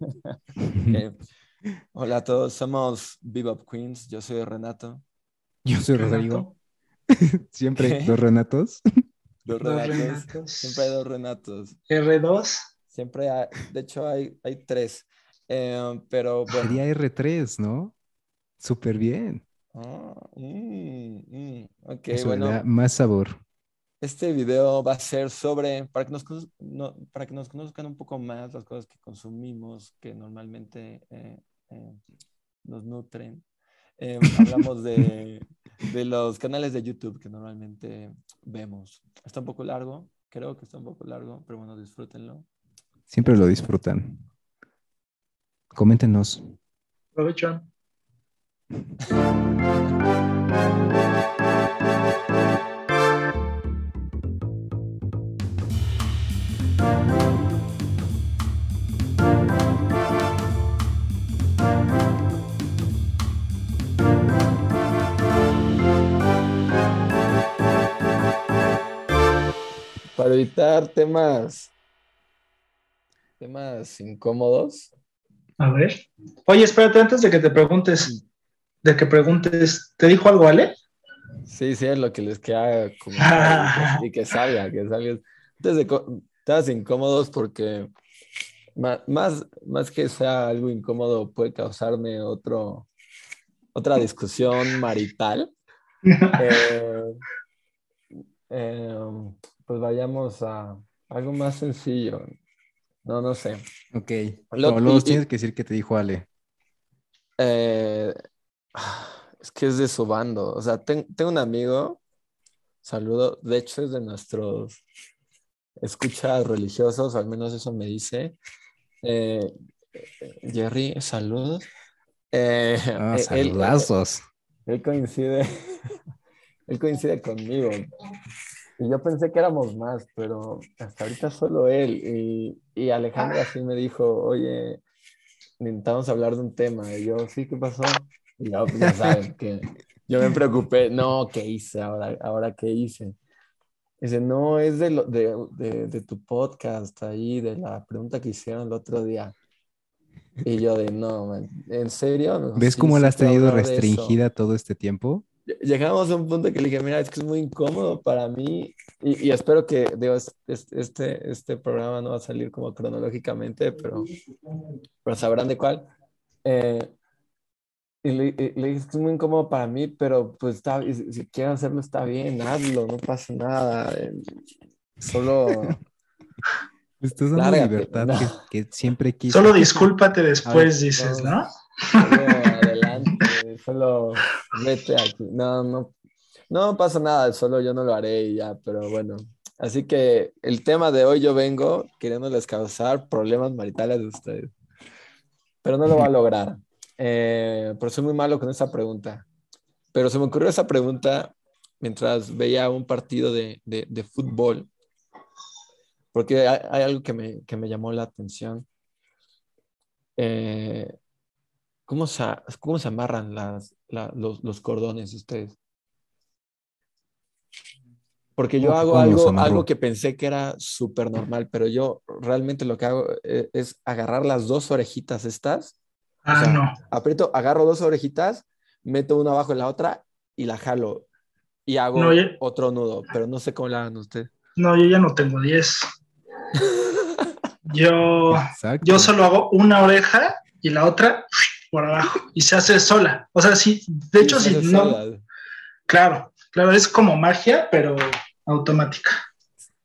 Hola a todos, somos Bebop Queens. Yo soy Renato. Yo soy Rodrigo. Siempre ¿Qué? dos Renatos. Dos Renatos. Renatos. Siempre hay dos Renatos. R2. Siempre hay, de hecho hay, hay tres. Eh, pero bueno. Sería R3, ¿no? Súper bien. Ah, mm, mm, ok, Eso bueno. da más sabor. Este video va a ser sobre, para que, nos, no- para que nos conozcan un poco más las cosas que consumimos, que normalmente eh, eh, nos nutren. Eh, hablamos de, de los canales de YouTube que normalmente vemos. Está un poco largo, creo que está un poco largo, pero bueno, disfrútenlo. Siempre lo disfrutan. Coméntenos. Provecho. Para evitar temas, temas incómodos, A ver. Oye, espérate, antes de que te preguntes, de que preguntes, ¿te dijo algo Ale? Sí, sí, es lo que les queda comentar y que salga, que salga. Antes de temas incómodos porque más, más que sea algo incómodo puede causarme otro, otra discusión marital. Eh, eh, pues vayamos a algo más sencillo. No, no sé. Ok. Lo- No, tienes que decir que te dijo Ale. Eh, es que es de su bando. O sea, ten- tengo un amigo, saludo, de hecho es de nuestros escuchas religiosos, al menos eso me dice. Eh, Jerry, saludos. Eh, Ah, eh, él- saludazos. él coincide, él coincide conmigo. Y yo pensé que éramos más, pero hasta ahorita solo él. Y, y Alejandra sí me dijo, oye, necesitamos hablar de un tema. Y yo, sí, ¿qué pasó? Y yo, pues ya saben que yo me preocupé, no, ¿qué hice ahora? ¿Ahora qué hice? Dice, no, es de, lo- de, de, de tu podcast ahí, de la pregunta que hicieron el otro día. Y yo de, no, man, ¿en serio? ¿Ves Sí, cómo la has tenido hablar de eso". restringida todo este tiempo? Llegamos a un punto que le dije, mira, es que es muy incómodo para mí y, y espero que, digo, es- es- este, este programa no va a salir como cronológicamente, pero, pero sabrán de cuál. Eh, y le, dije, es que es muy incómodo para mí, pero pues está, y si, si quieres hacerlo está bien, hazlo, no pasa nada. eh, Solo, Estás dando Lárgate, libertad no. que, que siempre quise. Solo discúlpate después, ver, dices, no. ¿no? Solo vete aquí. No, no, no pasa nada, solo yo no lo haré y ya, pero bueno. Así que el tema de hoy yo vengo queriéndoles causar problemas maritales de ustedes, pero no lo va a lograr. Eh, pero soy muy malo con esa pregunta. Pero se me ocurrió esa pregunta mientras veía un partido de, de- de fútbol, porque hay, hay algo que me, que me llamó la atención. Eh, ¿Cómo se, cómo se amarran las, la- los, los cordones ustedes? Porque yo ¿Cómo que hago algo, que pensé que era súper normal, pero yo realmente lo que hago eh, es agarrar las dos orejitas estas, Ah, o sea, no. aprieto, agarro dos orejitas, meto una abajo de la otra y la jalo y hago No, ya- otro nudo, pero no sé cómo la hagan ustedes. No, yo ya no tengo 10. Yo, Exacto. yo solo hago una oreja y la otra por abajo y se hace sola. O sea, sí, de hecho, Sí, hace no, sola. claro, claro, es como magia, pero automática.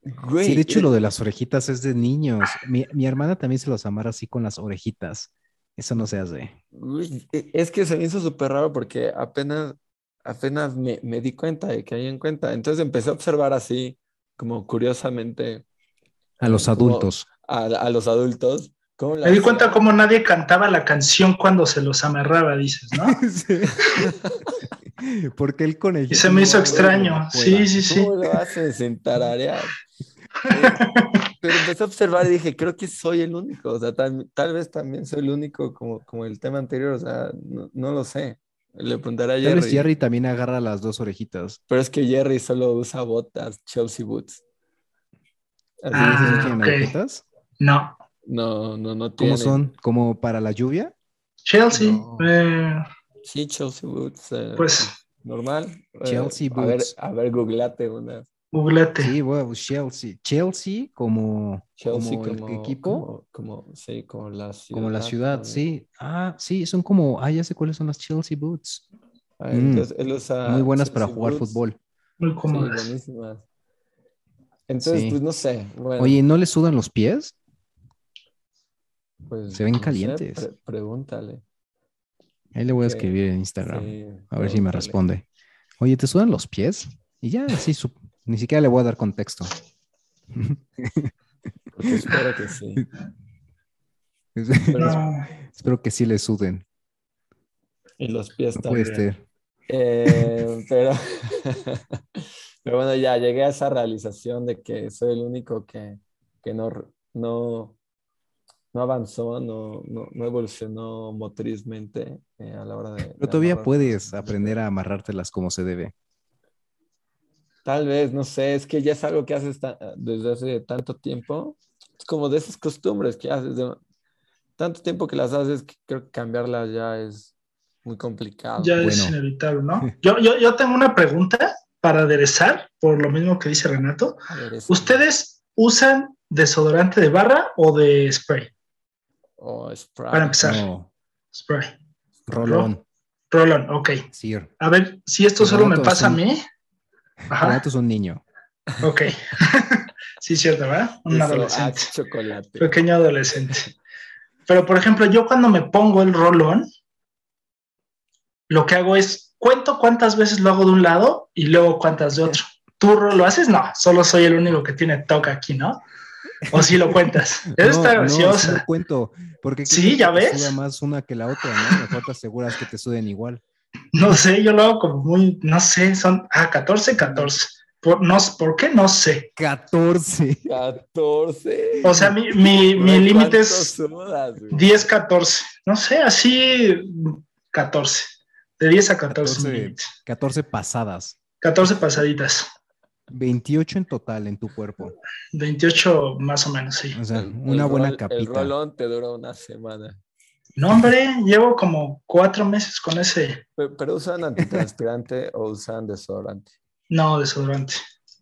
Güey, Sí, de hecho, eh, lo de las orejitas es de niños. Mi, mi hermana también se los amarra así con las orejitas. Eso no se hace. Uy, e- Es que se me hizo súper raro porque apenas, apenas me, me di cuenta de que hay en cuenta. Entonces empecé a observar así, como curiosamente, A los adultos. a, a los adultos. Cómo la Me di cuenta cómo nadie cantaba la canción cuando se los amarraba, dices, ¿no? Porque el conejito. Y se me hizo no, extraño. no. Sí, sí, sí. ¿Cómo lo hacen sin tararear? Eh, Pero empecé a observar y dije, creo que soy el único. O sea, tal, tal vez también soy el único como, como el tema anterior. O sea, no, no lo sé. Le preguntaré a Tal Jerry. vez Jerry también agarra las dos orejitas. Pero es que Jerry solo usa botas, Chelsea Boots. Así Ah, ¿Esos que- tienen ok. agujetas? No. No, no, no ¿Cómo son? ¿Como para la lluvia? Chelsea. No. eh, Sí, Chelsea Boots. eh, Pues- Normal. Eh, Chelsea A ver, Boots. a ver, googlate una. googlete. Sí, bueno, Chelsea. Chelsea como, Chelsea como como, el equipo, Como, como- sí, como la ciudad. como la ciudad, sí. Ah, sí, son como, ah, ya sé cuáles son las Chelsea Boots. Ah, Mm. entonces, él usa Muy buenas para jugar Boots. fútbol. Muy Sí, cómodas. buenísimas. Entonces, Sí. pues no sé. Bueno, Oye, ¿no le sudan los pies? Pues, se ven no sé, calientes. pre- pregúntale. Ahí le voy a escribir en Instagram. Sí, A ver si me responde. Oye, ¿te sudan los pies? Y ya, sí, su- ni siquiera le voy a dar contexto. Porque espero que sí. Espero que sí le suden. Y los pies No puede también. ser. Eh, pero, pero bueno, ya llegué a esa realización de que soy el único que, que no, no, no avanzó, no, no, no evolucionó motrizmente eh, a la hora de... Pero de todavía amarrar. puedes aprender a amarrártelas como se debe. Tal vez, no sé, es que ya es algo que haces desde hace tanto tiempo. Es como de esas costumbres que haces, de tanto tiempo que las haces, que creo que cambiarlas ya es muy complicado. ya es inevitable, ¿no? Yo, yo, yo tengo una pregunta para aderezar, por lo mismo que dice Renato. ¿Ustedes usan desodorante de barra o de spray? O Sprite. Para empezar, No, spray. Rolón, Roland, ok. Sir. A ver, si esto solo me pasa a mí. Ajá, Renato es un niño. ok. sí, cierto, ¿verdad? Un Eso, adolescente. Chocolate. Pequeño adolescente. Pero, por ejemplo, yo cuando me pongo el rolón, lo que hago es cuento cuántas veces lo hago de un lado y luego cuántas de otro. ¿Tú lo haces? No, solo soy el único que tiene toque aquí, ¿no? O si lo cuentas. Eso No, está no, sí graciosa. lo cuento. Porque Sí, ya ves. suda más una que la otra, ¿no? Mejor te aseguras que te suden igual. No, sé, yo lo hago como muy, no sé, son, ah, 14, 14. Por, no, ¿Por qué? No sé. 14. 14. O sea, mi, mi, mi límite ¿cuánto es sudas, güey? 10, 14. No sé, así 14. De 10 a 14. mi 14. límite. 14 pasadas. 14 pasaditas. 28 en total en tu cuerpo. 28 más o menos, sí. O sea, El- una el buena rol- El capita. rolón te dura una semana. No, hombre, llevo como cuatro meses con ese, Pero, pero usan antitranspirante o usan desodorante. no, desodorante.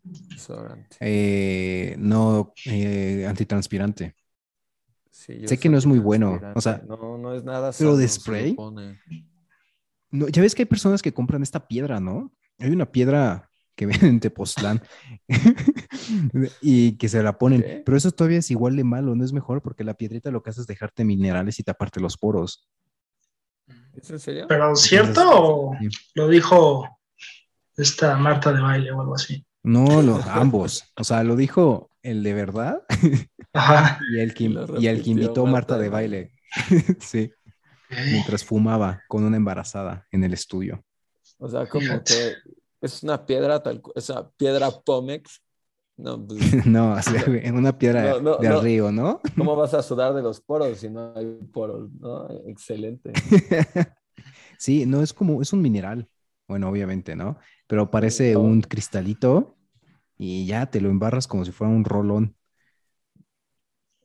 Desodorante. Eh, no, eh, antitranspirante. Sí, yo Sé que no es muy bueno, o sea, no, no es nada. pero de spray. No, ya ves que hay personas que compran esta piedra, ¿no? Hay una piedra que venden en Tepoztlán y que se la ponen, ¿Qué? pero eso todavía es igual de malo, no es mejor porque la piedrita lo que hace es dejarte minerales y taparte los poros. ¿Es en serio? Pero ¿cierto o Sí. lo dijo esta Marta de baile o algo así? No, lo- ambos. O sea, lo dijo el de verdad Ajá. y el que, Y el que invitó a Marta Marta de baile. sí, mientras fumaba con una embarazada en el estudio. O sea, como que es una piedra tal esa piedra Pomex. No, pues, No, en una piedra No, no, de no. río, ¿no? ¿cómo vas a sudar de los poros si no hay poros? ¿no? Excelente. Sí, no es como, es un mineral. Bueno, obviamente, ¿no? Pero parece No. un cristalito y ya te lo embarras como si fuera un rolón.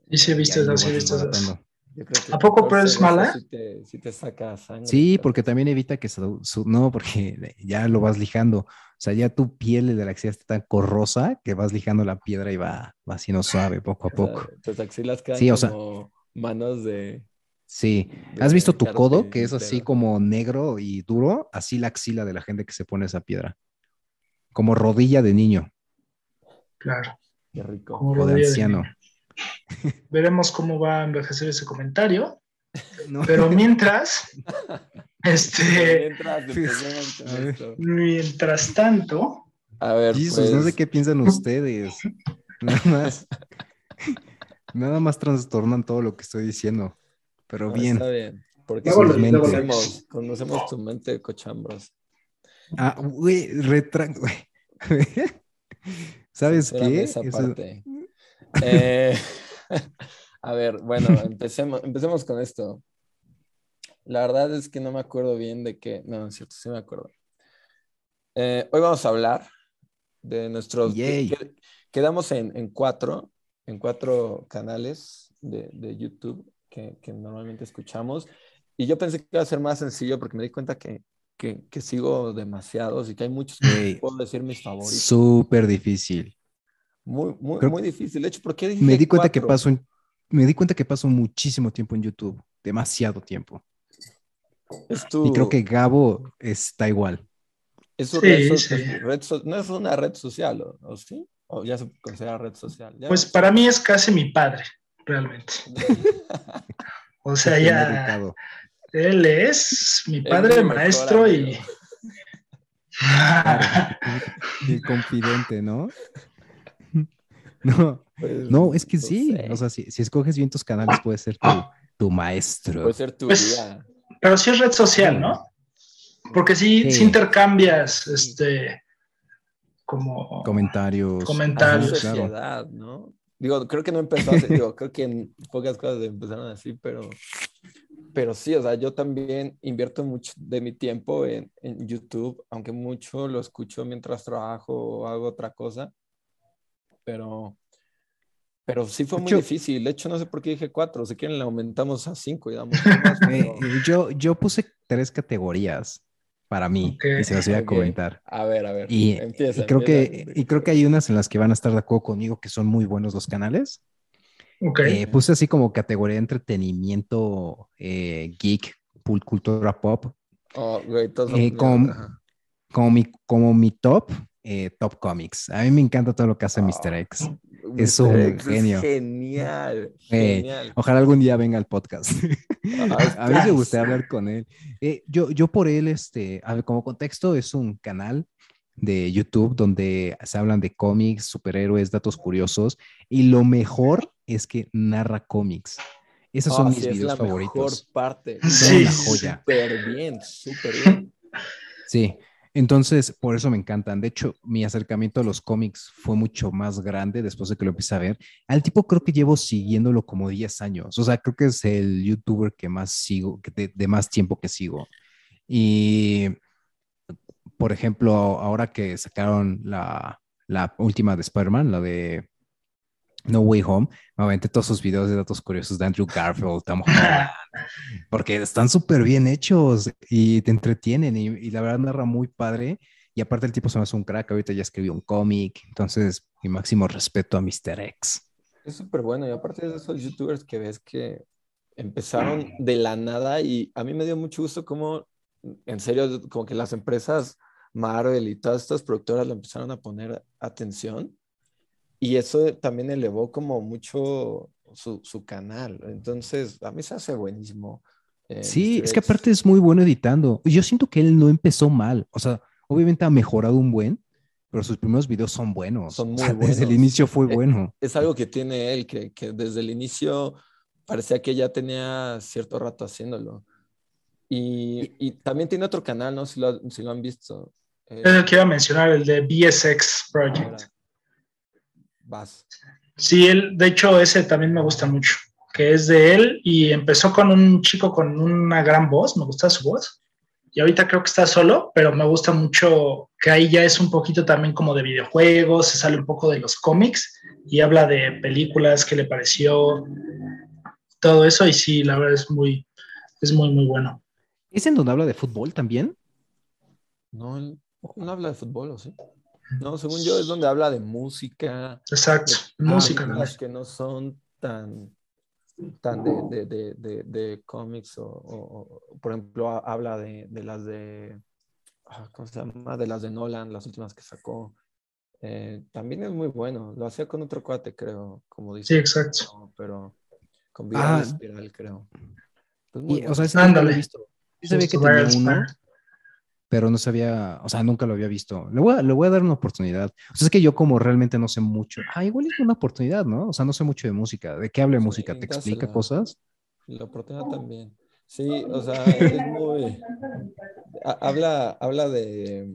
Y sí he y visto ahí Yo creo que ¿A poco, pero 14 es mala? Sí te, sí te saca sangre. Sí, porque también evita que su, su- no, porque ya lo vas lijando. O sea, ya tu piel de la axila está tan corrosa que vas lijando la piedra y va, va siendo suave poco a o sea, poco. tus axilas quedan Sí, o sea- como manos de, Sí. de ¿Has visto tu codo, que es así como negro y duro? Así la axila de la gente que se pone esa piedra. Como rodilla de niño Claro. Qué rico. Como o de rodilla de anciano. niño. Veremos cómo va a envejecer ese comentario. No. Pero mientras, este, Mientras tanto, A ver, Jesus, pues, no sé qué piensan ustedes. Nada más. Nada más trastornan todo lo que estoy diciendo. Pero no, bien. Está bien. Porque conocemos, conocemos tu mente de cochambros. Ah, güey, retran... güey. ¿Sabes qué? esa Eso- parte. Eh, a ver, bueno, empecemos, empecemos con esto. La verdad es que no me acuerdo bien de qué. No, es cierto, sí me acuerdo. Eh, hoy vamos a hablar de nuestros. Yay. quedamos en, en cuatro, en cuatro canales de, de YouTube que, que, normalmente escuchamos. Y yo pensé que iba a ser más sencillo porque me di cuenta que, que, que sigo demasiados y que hay muchos que puedo decir mis favoritos. Súper difícil. Muy, muy, Creo- muy difícil. De hecho, ¿por qué dije Me di cuenta que paso en- me di cuenta que paso muchísimo tiempo en YouTube, demasiado tiempo. Es tu, Y creo que Gabo está igual. es Sí, red, sí. red so- no es una red social, ¿o, o sí? ¿O ya se considera red social? Ya Pues no para mí es casi mi padre, realmente. O sea, ya él es mi Es padre, mejor maestro y... Y el confidente, ¿no? No, Pues, no, es que no sí. sé. O sea, si, si escoges bien tus canales, puede ser tu, tu maestro. Puede ser tu Pues, guía. Pero sí es red social, ¿no? Porque sí, Sí. sí intercambias, este, como... Comentarios. Comentarios. Claro. sociedad, ¿no? Digo, creo que no empezó así, digo, creo que en pocas cosas empezaron así, pero, pero sí, o sea, yo también invierto mucho de mi tiempo en, en YouTube, aunque mucho lo escucho mientras trabajo o hago otra cosa, pero, pero sí fue De muy hecho- difícil. De hecho, no sé por qué dije cuatro, si quieren le aumentamos a cinco y damos más, Eh, pero- eh, yo, yo puse tres categorías para mí Ok. y se las voy a Ok. comentar. A ver, a ver, Y, empieza. y creo que, y creo que hay unas en las que van a estar de acuerdo conmigo que son muy buenos los canales. Ok. Eh, puse así como categoría de entretenimiento eh, geek, cultura pop, Oh, güey, eh, ajá. como mi, como mi top, eh, top comics. A mí me encanta todo lo que hace Ah. Mr. X. Mr. Es un X genio. Genial, Eh, genial. Ojalá algún día venga al podcast. Ah, a mí me gustaría hablar con él. Eh, yo, yo por él, este, a ver, como contexto, es un canal de YouTube donde se hablan de cómics, superhéroes, datos curiosos, y lo mejor es que narra cómics. Esos son Ah, mis sí, es videos la favoritos. mejor parte. Sí, una joya. Súper bien, súper bien. Sí, entonces por eso me encantan. De hecho, mi acercamiento a los cómics fue mucho más grande después de que lo empecé a ver. Al tipo creo que llevo siguiéndolo como 10 años. O sea, creo que es el youtuber que más sigo, que de, más tiempo que sigo. Y, por ejemplo, ahora que sacaron la, la última de Spider-Man, la de No Way Home, me aventé todos sus videos de datos curiosos de Andrew Garfield, Tom Holland, porque están súper bien hechos y te entretienen y, y la verdad narra muy padre. Y aparte el tipo se me hace un crack, ahorita ya escribió un cómic, entonces mi máximo respeto a Mr. X. Es súper bueno. Y aparte de esos youtubers que ves que empezaron de la nada y a mí me dio mucho gusto como, en serio, como que las empresas Marvel y todas estas productoras le empezaron a poner atención y eso también elevó como mucho su, su canal. Entonces, a mí se hace buenísimo. eh, Sí, es que aparte es muy bueno editando. Yo siento que él no empezó mal, o sea, obviamente ha mejorado un buen, pero sus primeros videos son buenos. Son O sea, muy Desde el buenos. inicio fue Eh, bueno. es algo que tiene él, que, que desde el inicio parecía que ya tenía cierto rato haciéndolo. Y, y también tiene otro canal, ¿no? Si lo, si lo han visto. Eh, Es a mencionar, el de BSX Project. ahora, vas. Sí, él, de hecho, ese también me gusta mucho, que es de él y empezó con un chico con una gran voz, me gusta su voz. Y ahorita creo que está solo, pero me gusta mucho que ahí ya es un poquito también como de videojuegos, se sale un poco de los cómics y habla de películas, qué le pareció, todo eso. Y sí, la verdad es muy, es muy, muy bueno. ¿Es en donde habla de fútbol también? No, él no habla de fútbol, ¿o sí? No, según yo es donde habla de música, Exacto, de música. ¿no? películas que no son tan, tan de, de, de, de, de cómics o, o- o, por ejemplo, ha- habla de, de las de, ah, ¿cómo se llama? De las de Nolan, las últimas que sacó. Eh, también es muy bueno. Lo hacía con otro cuate, creo, como dice. Sí, exacto. No, pero con Viral Ah. Espiral, creo. Pues muy Y, o bueno. sea, ese nunca lo he visto. Sabía que tenía uno. Pero no sabía, o sea, nunca lo había visto. Le voy a, le voy a dar una oportunidad. O sea, es que yo como realmente no sé mucho. Ah, igual es una oportunidad, ¿no? O sea, no sé mucho de música. ¿De qué habla Sí, música? ¿Te explica dásela. cosas? La oportunidad también. Sí, o sea, es muy... ha- Habla, habla de...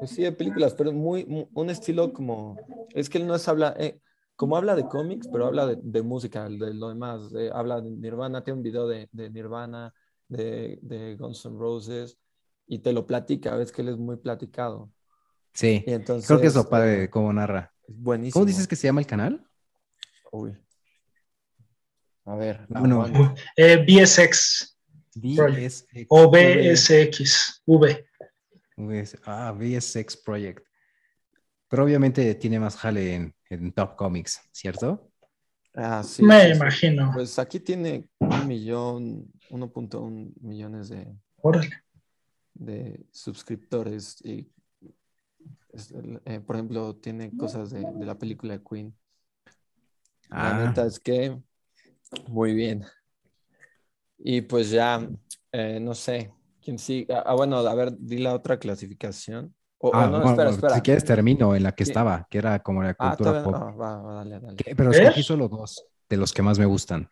Pues sí, de películas, pero muy, mu- un estilo como... Es que él no es habla... eh, como habla de cómics, pero habla de, de música, de lo demás. de- habla de Nirvana, tiene un video de, de Nirvana, de, de Guns N' Roses, y te lo platica, ves que él es muy platicado. Sí. Y entonces, Creo que es lo padre eh, de cómo narra. es buenísimo. ¿Cómo dices que se llama el canal? Uy. A ver. Bueno. aguanta. Eh, BSX VSX. o BSX, V. VS Ah, VSX Project. Pero obviamente tiene más jale en, en Top Comics, ¿cierto? Ah, sí, Me sí, sí. imagino. Pues aquí tiene un millón, 1.1 millones de, Órale. De suscriptores y, eh, por ejemplo, tiene cosas de, de la película de Queen. La Ah. neta es que muy bien. Y pues ya, eh, no sé, quién sí. Ah, ah, bueno, a ver, di la otra clasificación. O, o Ah, no, bueno, espera, espera. Si quieres termino en la que Sí. estaba, que era como la Ah, cultura todavía- pop. ah, va, va, dale, dale. Que- pero escogí solo dos de los que más me gustan.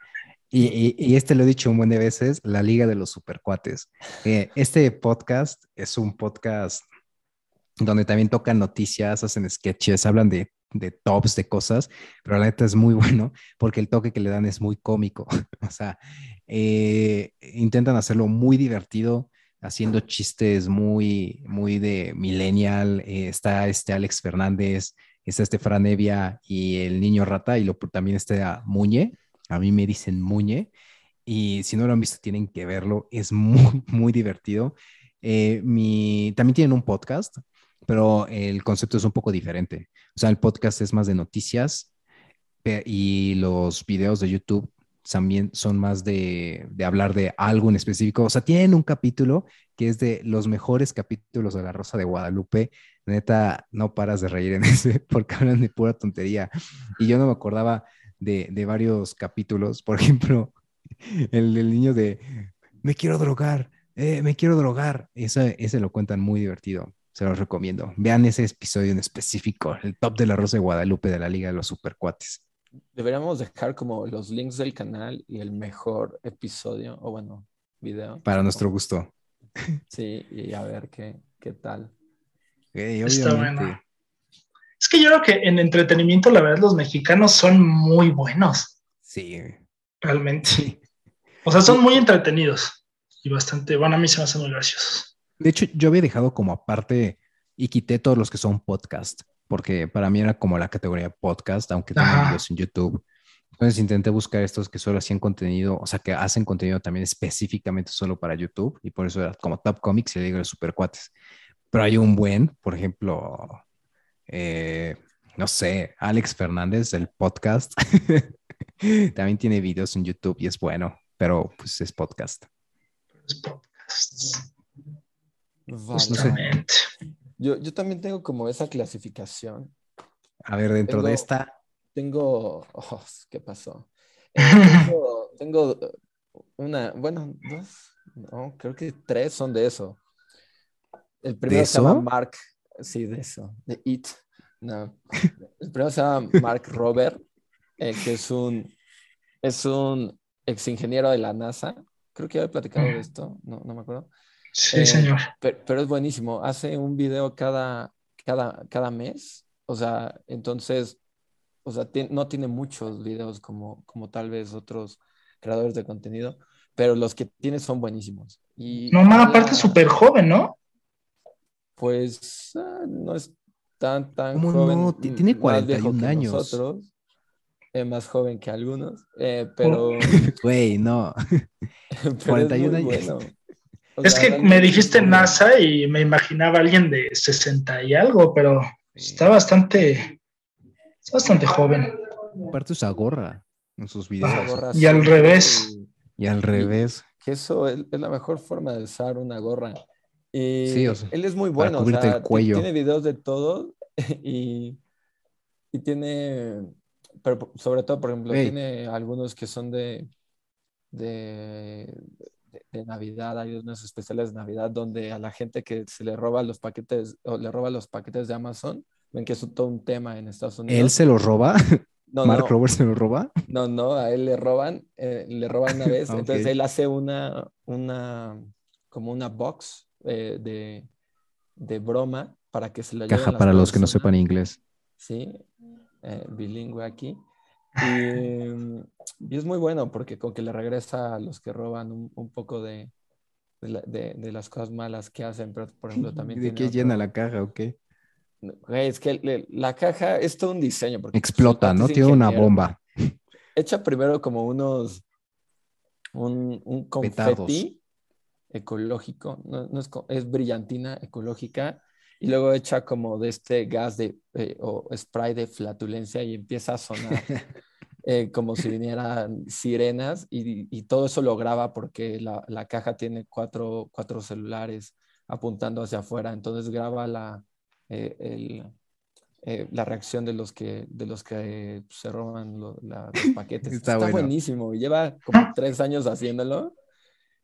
Y, este lo he dicho un buen de veces, la Liga de los Supercuates. Eh, este podcast es un podcast donde también tocan noticias, hacen sketches, hablan de, de tops, de cosas, pero la neta es muy bueno porque el toque que le dan es muy cómico. O sea, eh, intentan hacerlo muy divertido, haciendo chistes muy, muy de millennial. Eh, está este Alex Fernández, está este Fran Evia y el niño rata, y lo, también está Muñe. A mí me dicen Muñe. Y si no lo han visto, tienen que verlo. Es muy, muy divertido. Eh, mi, también tienen un podcast, pero el concepto es un poco diferente. O sea, el podcast es más de noticias y los videos de YouTube también son más de, de hablar de algo en específico. O sea, tienen un capítulo que es de los mejores capítulos de La Rosa de Guadalupe. Neta, no paras de reír en ese porque hablan de pura tontería. Y yo no me acordaba de, de varios capítulos. Por ejemplo, el del niño de me quiero drogar, eh, me quiero drogar. Ese, ese lo cuentan muy divertido. Se los recomiendo. Vean ese episodio en específico, el top de la Rosa de Guadalupe de la Liga de los Supercuates. Deberíamos dejar como los links del canal y el mejor episodio, o bueno, video. Para nuestro gusto. Sí, y a ver qué, qué tal. Está bueno. Es que yo creo que en entretenimiento, la verdad, los mexicanos son muy buenos, Sí. realmente. sí. O sea, son muy entretenidos y bastante, bueno, a mí se me hacen muy graciosos. De hecho, yo había dejado como aparte y quité todos los que son podcast, porque para mí era como la categoría podcast, aunque Ajá. videos en YouTube. Entonces intenté buscar estos que solo hacían contenido, o sea, que hacen contenido también específicamente solo para YouTube, y por eso era como Top Comics y le digo los supercuates. Pero hay un buen, por ejemplo, eh, no sé, Alex Fernández del podcast. también tiene videos en YouTube y es bueno, pero pues es podcast. Los podcasts, Vale. justamente. Yo, yo también tengo como esa clasificación. A ver, dentro de Tengo- esta, Tengo. oh, ¿Qué pasó? Tengo, tengo una, bueno, dos, no, creo que tres son de eso. El primero se llama? Mark, sí, de eso, de It. No. El primero se llama Mark Robert, eh, que es un, es un ex ingeniero de la NASA. Creo que ya he platicado de esto, no, no me acuerdo. Sí, Eh, señor. Pero, pero es buenísimo. Hace un video cada, cada, cada mes. O sea, entonces, o sea, no tiene muchos videos como, como tal vez otros creadores de contenido, pero los que tiene son buenísimos. Y No, man, habla, aparte súper joven, ¿no? Pues ah, no es tan, tan ¿Cómo joven. no? Tiene más viejo 41 que años. Nosotros. Eh, más joven que algunos, eh, pero, güey, no. pero es 41 muy años. bueno. O Es sea, que realmente me dijiste. NASA y me imaginaba a alguien de 60 y algo, pero está bastante, está bastante joven. Aparte usa gorra en sus videos. Y al revés. y- Y al revés. que eso es, es la mejor forma de usar una gorra. Y Sí, o sea, él es muy bueno, o sea, el cuello. tiene videos de todo y, y tiene, pero sobre todo, por ejemplo, Ey. tiene algunos que son de, de, de- de Navidad, hay unos especiales de Navidad donde a la gente que se le roba los paquetes o le roba los paquetes de Amazon, ven que es todo un tema en Estados Unidos. Él se lo roba. No, Mark no, Roberts se lo roba. no, no, a él le roban, eh, le roban una vez, Ok. entonces él hace una, una, como una box eh, de, de broma para que se lo Caja para los que no personas, sepan inglés. Sí, eh, bilingüe aquí. Y, mm, y es muy bueno porque con que le regresa a los que roban un, un poco de, de, la- de- de las cosas malas que hacen, pero por ejemplo también ¿De qué otro- llena la caja o qué? Es que le- la caja es todo un diseño. porque Explota, ¿no? Tiene una bomba. echa primero como unos, un, un confeti ecológico, no, es, es, brillantina ecológica, y luego echa como de este gas de, eh, o spray de flatulencia y empieza a sonar eh, como si vinieran sirenas y, todo eso lo graba porque la, la caja tiene cuatro, cuatro, celulares apuntando hacia afuera, entonces graba la, eh, el, la reacción de los que, de los que se roban los paquetes. Está, buenísimo, lleva como tres años haciéndolo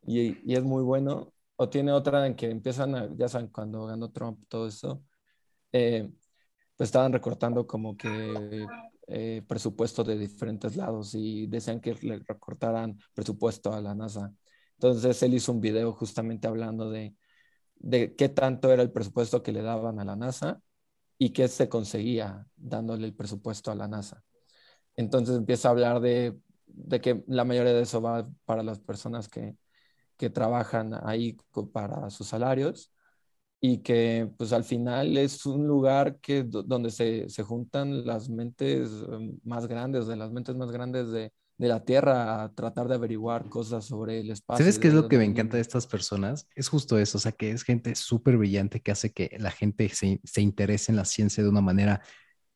y, y, es muy bueno. O tiene otra en que empiezan, a, ya saben, cuando ganó Trump, todo eso, eh, pues estaban recortando como que eh, presupuesto de diferentes lados y decían que le recortaran presupuesto a la NASA. Entonces él hizo un video justamente hablando de, de qué tanto era el presupuesto que le daban a la NASA y qué se conseguía dándole el presupuesto a la NASA. Entonces empieza a hablar de, de que la mayoría de eso va para las personas que, que trabajan ahí para sus salarios y que pues al final es un lugar que, donde se, se juntan las mentes em, más grandes, de las mentes más grandes de, de, la Tierra a tratar de averiguar cosas sobre el espacio. ¿Sabes qué es lo que me encanta de estas personas? Es justo eso, o sea, que es gente súper brillante que hace que la gente se, se interese en la ciencia de una manera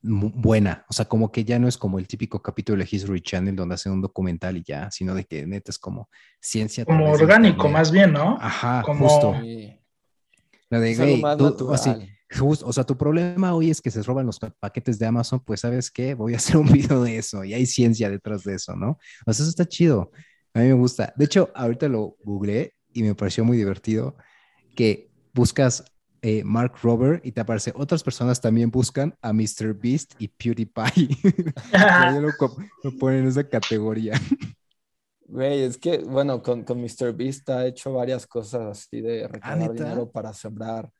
buena, o sea, como que ya no es como el típico capítulo de History Channel donde hacen un documental y ya, sino de que neta es como ciencia. Como orgánico, más bien, ¿no? Ajá, justo. La de, hey, o sea, tu problema hoy es que se roban los paquetes de Amazon, pues sabes qué, voy a hacer un video de eso y hay ciencia detrás de eso, ¿no? O sea, eso está chido. A mí me gusta. De hecho, ahorita lo googleé y me pareció muy divertido que buscas eh, Mark Robert y te aparece otras personas también buscan a Mr. Beast y PewDiePie. lo, lo ponen en esa categoría. Güey, es que, bueno, con, con Mr. Beast ha hecho varias cosas así de ah, recaudar dinero para sembrar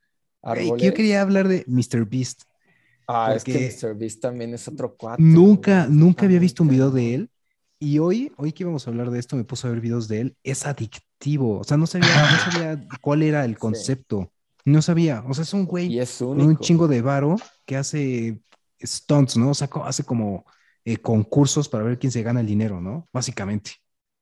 árboles. yo quería hablar de Mr. Beast. Ah, es que Mr. Beast también es otro cuatro. Nunca, nunca había visto un video de él. Y hoy, hoy que íbamos a hablar de esto, me puse a ver videos de él. Es adictivo. O sea, no sabía, no sabía cuál era el concepto. No sabía. O sea, es un güey es un chingo de varo que hace stunts, ¿no? O sea, hace como eh, concursos para ver quién se gana el dinero, ¿no? Básicamente.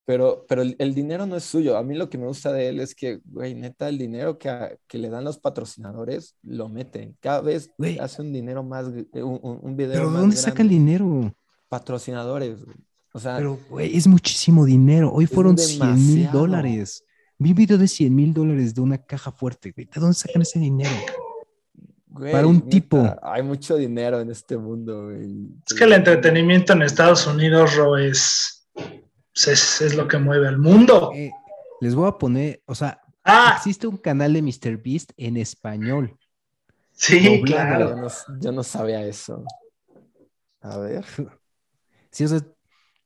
Pero, pero el, dinero no es suyo. A mí lo que me gusta de él es que, güey, neta, el dinero que, que le dan los patrocinadores lo meten. Cada vez hace un dinero más, eh, un, un video. ¿Pero de dónde saca el dinero? Patrocinadores. O sea, pero, güey, es muchísimo dinero. Hoy fueron 100 mil dólares. Vi un video de 100 mil dólares de una caja fuerte, güey. ¿De dónde sacan ese dinero? Para un tipo. Hay mucho dinero en este mundo, güey. Es que el entretenimiento en Estados Unidos, Ro, es, es, lo que mueve al mundo. Eh, les voy a poner, o sea, ah. existe un canal de Mr. Beast en español. Sí, claro. Yo no, yo no, sabía eso. A ver. Sí, o sea,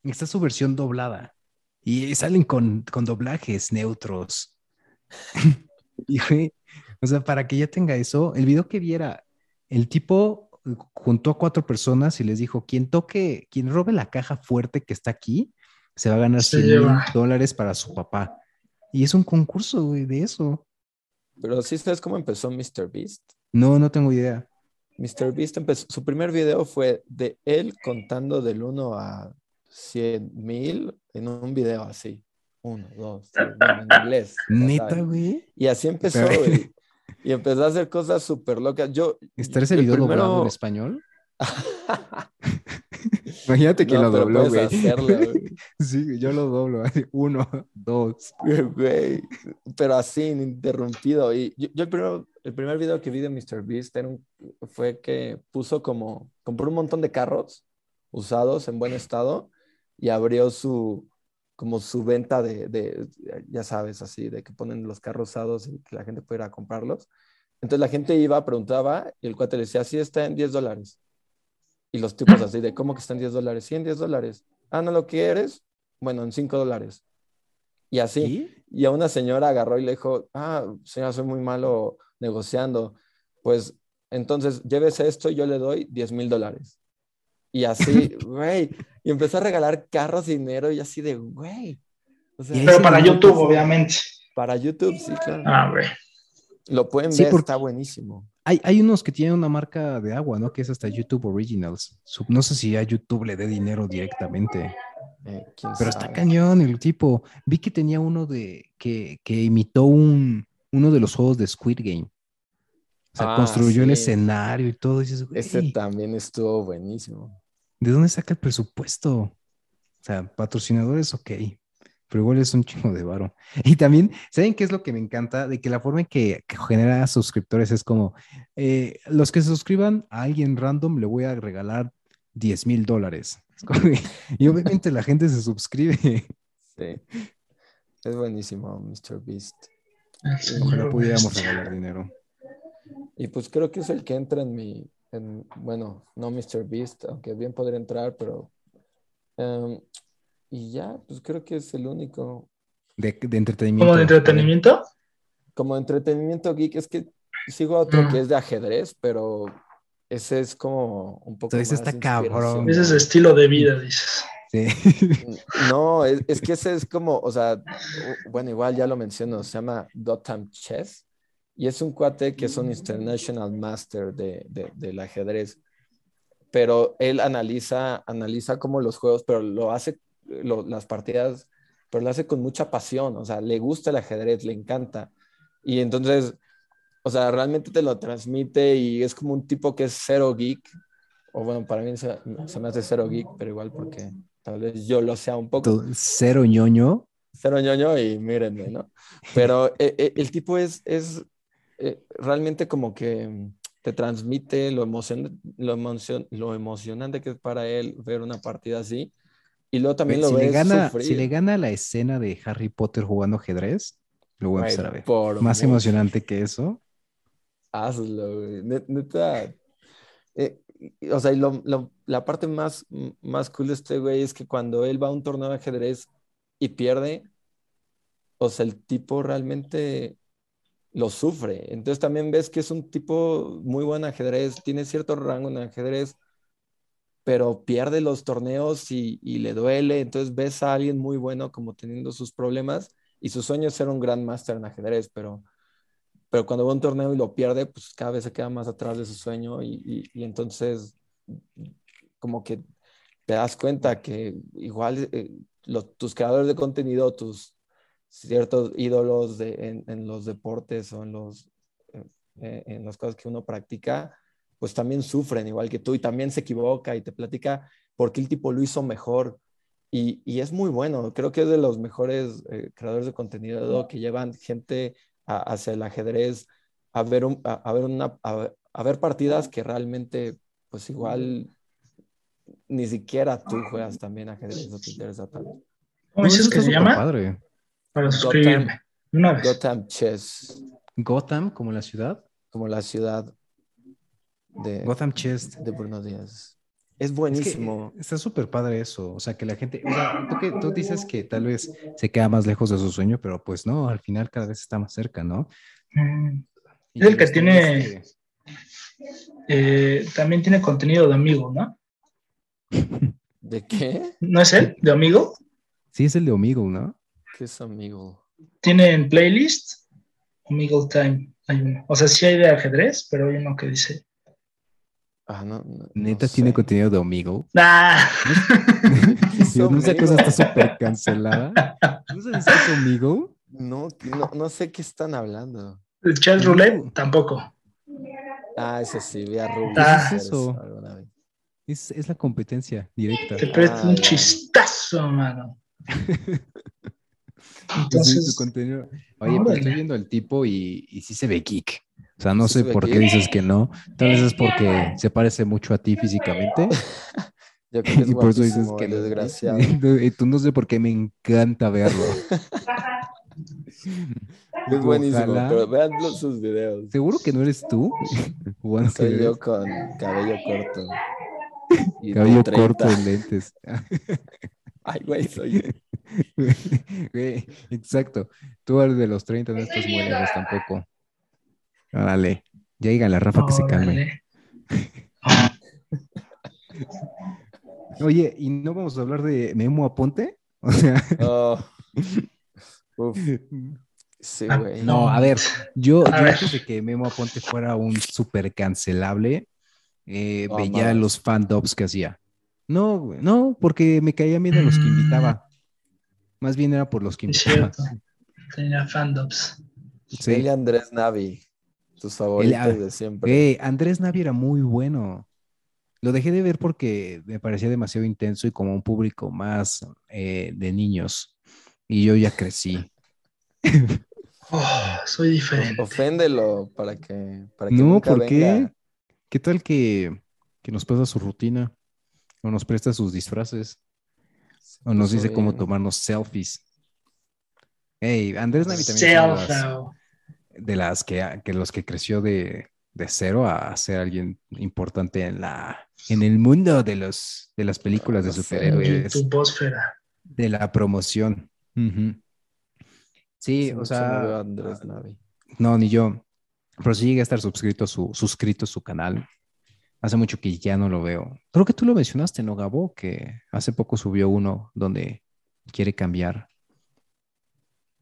está su versión doblada. Y salen con, con doblajes neutros. y, o sea, para que ya tenga eso, el video que viera, el tipo juntó a cuatro personas y les dijo, quien toque, quien robe la caja fuerte que está aquí, se va a ganar 100 mil dólares para su papá. Y es un concurso, güey, de eso. Pero sí sabes cómo empezó Mr. Beast. No, no tengo idea. Mr. Beast empezó, su primer video fue de él contando del 1 a 100 mil en un video así. Uno, dos, tres, en inglés. Neta, güey. Y así empezó, güey. Y empezó a hacer cosas súper locas. Yo. ¿Está ese video doblado en español? Imagínate que lo dobló, güey. sí, yo lo doblo. Uno, dos. Güey, pero así, ininterrumpido. Y yo, el, primero, el primer video que vi de Mr. Beast fue que puso como, compró un montón de carros usados en buen estado y abrió su, como su venta de, de, ya sabes, así, de que ponen los carros usados y que la gente pudiera comprarlos. Entonces la gente iba, preguntaba y el cuate le decía, sí, está en 10 dólares. Y los tipos así de, ¿cómo que está en 10 dólares? Sí, en 10 dólares. Ah, ¿no lo quieres? Bueno, en 5 dólares. Y así. Y a una señora agarró y le dijo, ah, señora, soy muy malo negociando. Pues entonces llévese esto y yo le doy 10 mil dólares. Y así, güey. Y empezó a regalar carros y dinero y así de, güey. Pero para YouTube, obviamente. Para YouTube, sí, claro. Ah, güey. Lo pueden ver, está buenísimo. Hay, hay, unos que tienen una marca de agua, ¿no? Que es hasta YouTube Originals. No sé si a YouTube le dé dinero directamente. eh, quién Pero está cañón el tipo. Vi que tenía uno de que, que imitó un, uno de los juegos de Squid Game. O sea, Ah, construyó el sí. escenario y todo. Y dices, Ese "Güey, también estuvo buenísimo. ¿De dónde saca el presupuesto? O sea, patrocinadores, ok. Pero igual es un chingo de varo. Y también, ¿saben qué es lo que me encanta? De que la forma en que, que genera suscriptores es como, eh, los que se suscriban a alguien random le voy a regalar 10 mil dólares. Y obviamente la gente se suscribe. Sí. Es buenísimo, Mr. Beast. Ojalá pudiéramos regalar dinero. Y pues creo que es el que entra en mi, en, bueno, no Mr. Beast, aunque bien podría entrar, pero... em, y ya, pues creo que es el único. De, de entretenimiento. ¿Como de entretenimiento? Como entretenimiento geek, es que sigo a otro Mm. que es de ajedrez, pero ese es como un poco Ese más está cabrón. Ese es estilo de vida, dices. Sí. No, es, es que ese es como, o sea, bueno, igual ya lo menciono, se llama Gotham Chess y es un cuate que es un International Master de, de- del ajedrez, pero él analiza, analiza como los juegos, pero lo hace, lo- las partidas, pero lo hace con mucha pasión, o sea, le gusta el ajedrez, le encanta. Y entonces, o sea, realmente te lo transmite y es como un tipo que es cero geek, o bueno, para mí se, se me hace cero geek, pero igual porque tal vez yo lo sea un poco. Cero ñoño. Cero ñoño y mírenme, ¿no? Pero eh, eh, el tipo es, es eh, realmente como que mm, te transmite lo, emocion, lo, emocion, lo emocionante que es para él ver una partida así. Y luego también lo si, le ves gana, sufrir. si le gana la escena de Harry Potter jugando ajedrez, lo voy a empezar a ver. por Más emocionante que eso. Hazlo, güey. Net- Neta. eh, o sea, lo- lo- la parte más, más cool de este güey es que cuando él va a un torneo de ajedrez y pierde, o sea, el tipo realmente lo sufre. Entonces también ves que es un tipo muy buen ajedrez, tiene cierto rango en ajedrez, pero pierde los torneos y, le duele. Entonces ves a alguien muy bueno como teniendo sus problemas y su sueño es ser un gran máster en ajedrez, pero pero cuando va a un torneo y lo pierde, pues cada vez se queda más atrás de su sueño y, y- entonces como que te das cuenta que igual eh, tus creadores de contenido, tus ciertos ídolos de, en, en los deportes o en, los, eh, eh, en las cosas que uno practica, pues también sufren igual que tú y también se equivoca y te platica por qué el tipo lo hizo mejor. Y, y es muy bueno, creo que es de los mejores eh, creadores de contenido que llevan gente a- hacia el ajedrez, a ver, un- a, a ver una, a, a ver partidas que realmente, pues igual, ni siquiera tú juegas también ajedrez, no te interesa tanto. ¿Cómo dices eso que se llama? padre. Para suscribirme. Una vez. Gotham Chess, Gotham, como la ciudad. como la ciudad de, Gotham Chest. de Bruno Díaz. Es Es que buenísimo. está súper padre eso. O sea, que la gente. O sea, tú, que, tú dices que tal vez se queda más lejos de su sueño, pero pues no, al final cada vez está más cerca, ¿no? Mm, Es el que tiene- eh, también tiene contenido de amigo, ¿no? ¿De qué? ¿No es él? ¿De amigo? Sí, es el de Omegle, ¿no? ¿Qué es amigo? Tiene en playlist Omegle Time. Hay uno. O sea, sí hay de ajedrez, pero hay uno que dice. Ah, no, no- Neta no tiene sé. contenido de Omegle. ¡Ah! Dios, ¿no esa cosa Omegle? está súper cancelada? ¿No sabes qué es Omegle? No, no, no sé qué están hablando. El Chess Roulette tampoco. Ah, ese sí, vi a Rubio. Ah. hacer ¿Qué es eso? alguna vez. Es, es la competencia directa. Te presto Ah, un ya. chistazo, mano. Sí, su Entonces, contenido. Oye, pero estoy viendo el tipo y, y sí se ve geek. O sea, no ¿Sí sé se por qué geek? dices que no. Tal vez es porque se parece mucho a ti físicamente. Yo creo que es y por eso dices que desgraciado. Y tú no sé por qué me encanta verlo. Es buenísimo, Ojalá. pero vean sus videos. ¿Seguro que no eres tú? Soy yo con cabello corto. Y Cabello 30. corto en lentes. Ay, güey, soy. Güey, Exacto. Tú eres de los 30 no estás muy lejos tampoco. Órale. Ya diga la Rafa que se calme. Oye, ¿y no vamos a hablar de Memo Aponte? O sea, Oh. Uf, sí, Ah, güey. no, a ver, yo, A yo ver. antes de que Memo Aponte fuera un súper cancelable, eh, veía los fan dubs que hacía. No, güey, no, porque me caía bien a los que invitaba. Más bien era por los que Es invitaba. cierto. Tenía fandoms. Sí. Dile Andrés Navi, tus favoritos ah, de siempre. Eh, Andrés Navi era muy bueno. Lo dejé de ver porque me parecía demasiado intenso y como un público más eh, de niños. Y yo ya crecí. Oh, soy diferente. Oféndelo para que, para que No, nunca ¿por qué? ¿Qué tal que, que nos pasa su rutina? O nos presta sus disfraces. O nos puso dice cómo tomarnos selfies. Hey, Andrés Navi también una de las, Self-out. de las que, que los que creció de, de cero a ser alguien importante en la en el mundo de los de las películas de superhéroes, de la promoción. Sí, o sea, Andrés Navi. no, ni yo. Pero sí llegué a estar suscrito su, suscrito a su canal. Hace mucho que ya no lo veo. Creo que tú lo mencionaste, ¿no, Gabo? Que hace poco subió uno donde quiere cambiar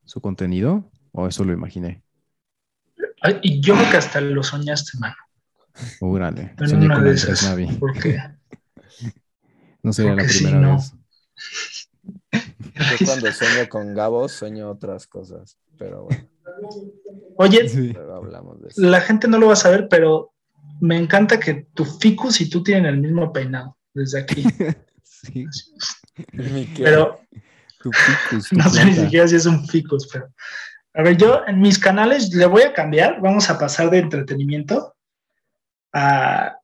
su contenido. ¿O eso lo imaginé? Ay, y yo creo que hasta lo soñaste, mano. Órale, En soñé una con de esas. Navi. Porque No sería la porque primera ¿no? vez. Yo cuando sueño con Gabo sueño otras cosas, pero bueno, Oye, Sí. luego hablamos de eso. la gente no lo va a saber, pero me encanta que tu ficus y tú tienen el mismo peinado desde aquí. Sí, Pero tu ficus, tu no sé ni siquiera si es un ficus, pero. A ver, yo en mis canales le voy a cambiar. Vamos a pasar de entretenimiento a.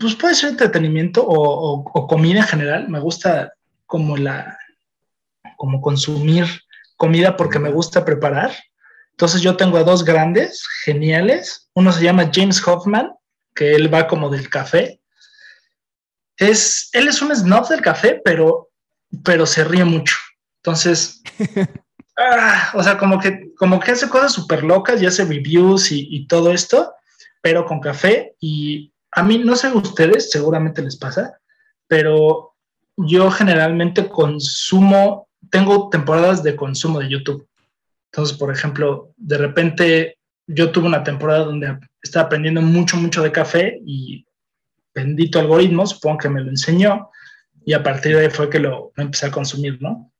Pues puede ser entretenimiento o, o- o comida en general. Me gusta como la. como consumir comida porque me gusta preparar. Entonces yo tengo a dos grandes, geniales. Uno se llama James Hoffman, que él va como del café. Es, él es un snob del café, pero, pero se ríe mucho. Entonces, ah, o sea, como que, como que hace cosas súper locas y hace reviews y, y todo esto, pero con café. Y a mí, no sé ustedes, seguramente les pasa, pero yo generalmente consumo, tengo temporadas de consumo de YouTube. Entonces, por ejemplo, de repente yo tuve una temporada donde estaba aprendiendo mucho, mucho de café y bendito algoritmo, supongo que me lo enseñó y a partir de ahí fue que lo, lo empecé a consumir, ¿no?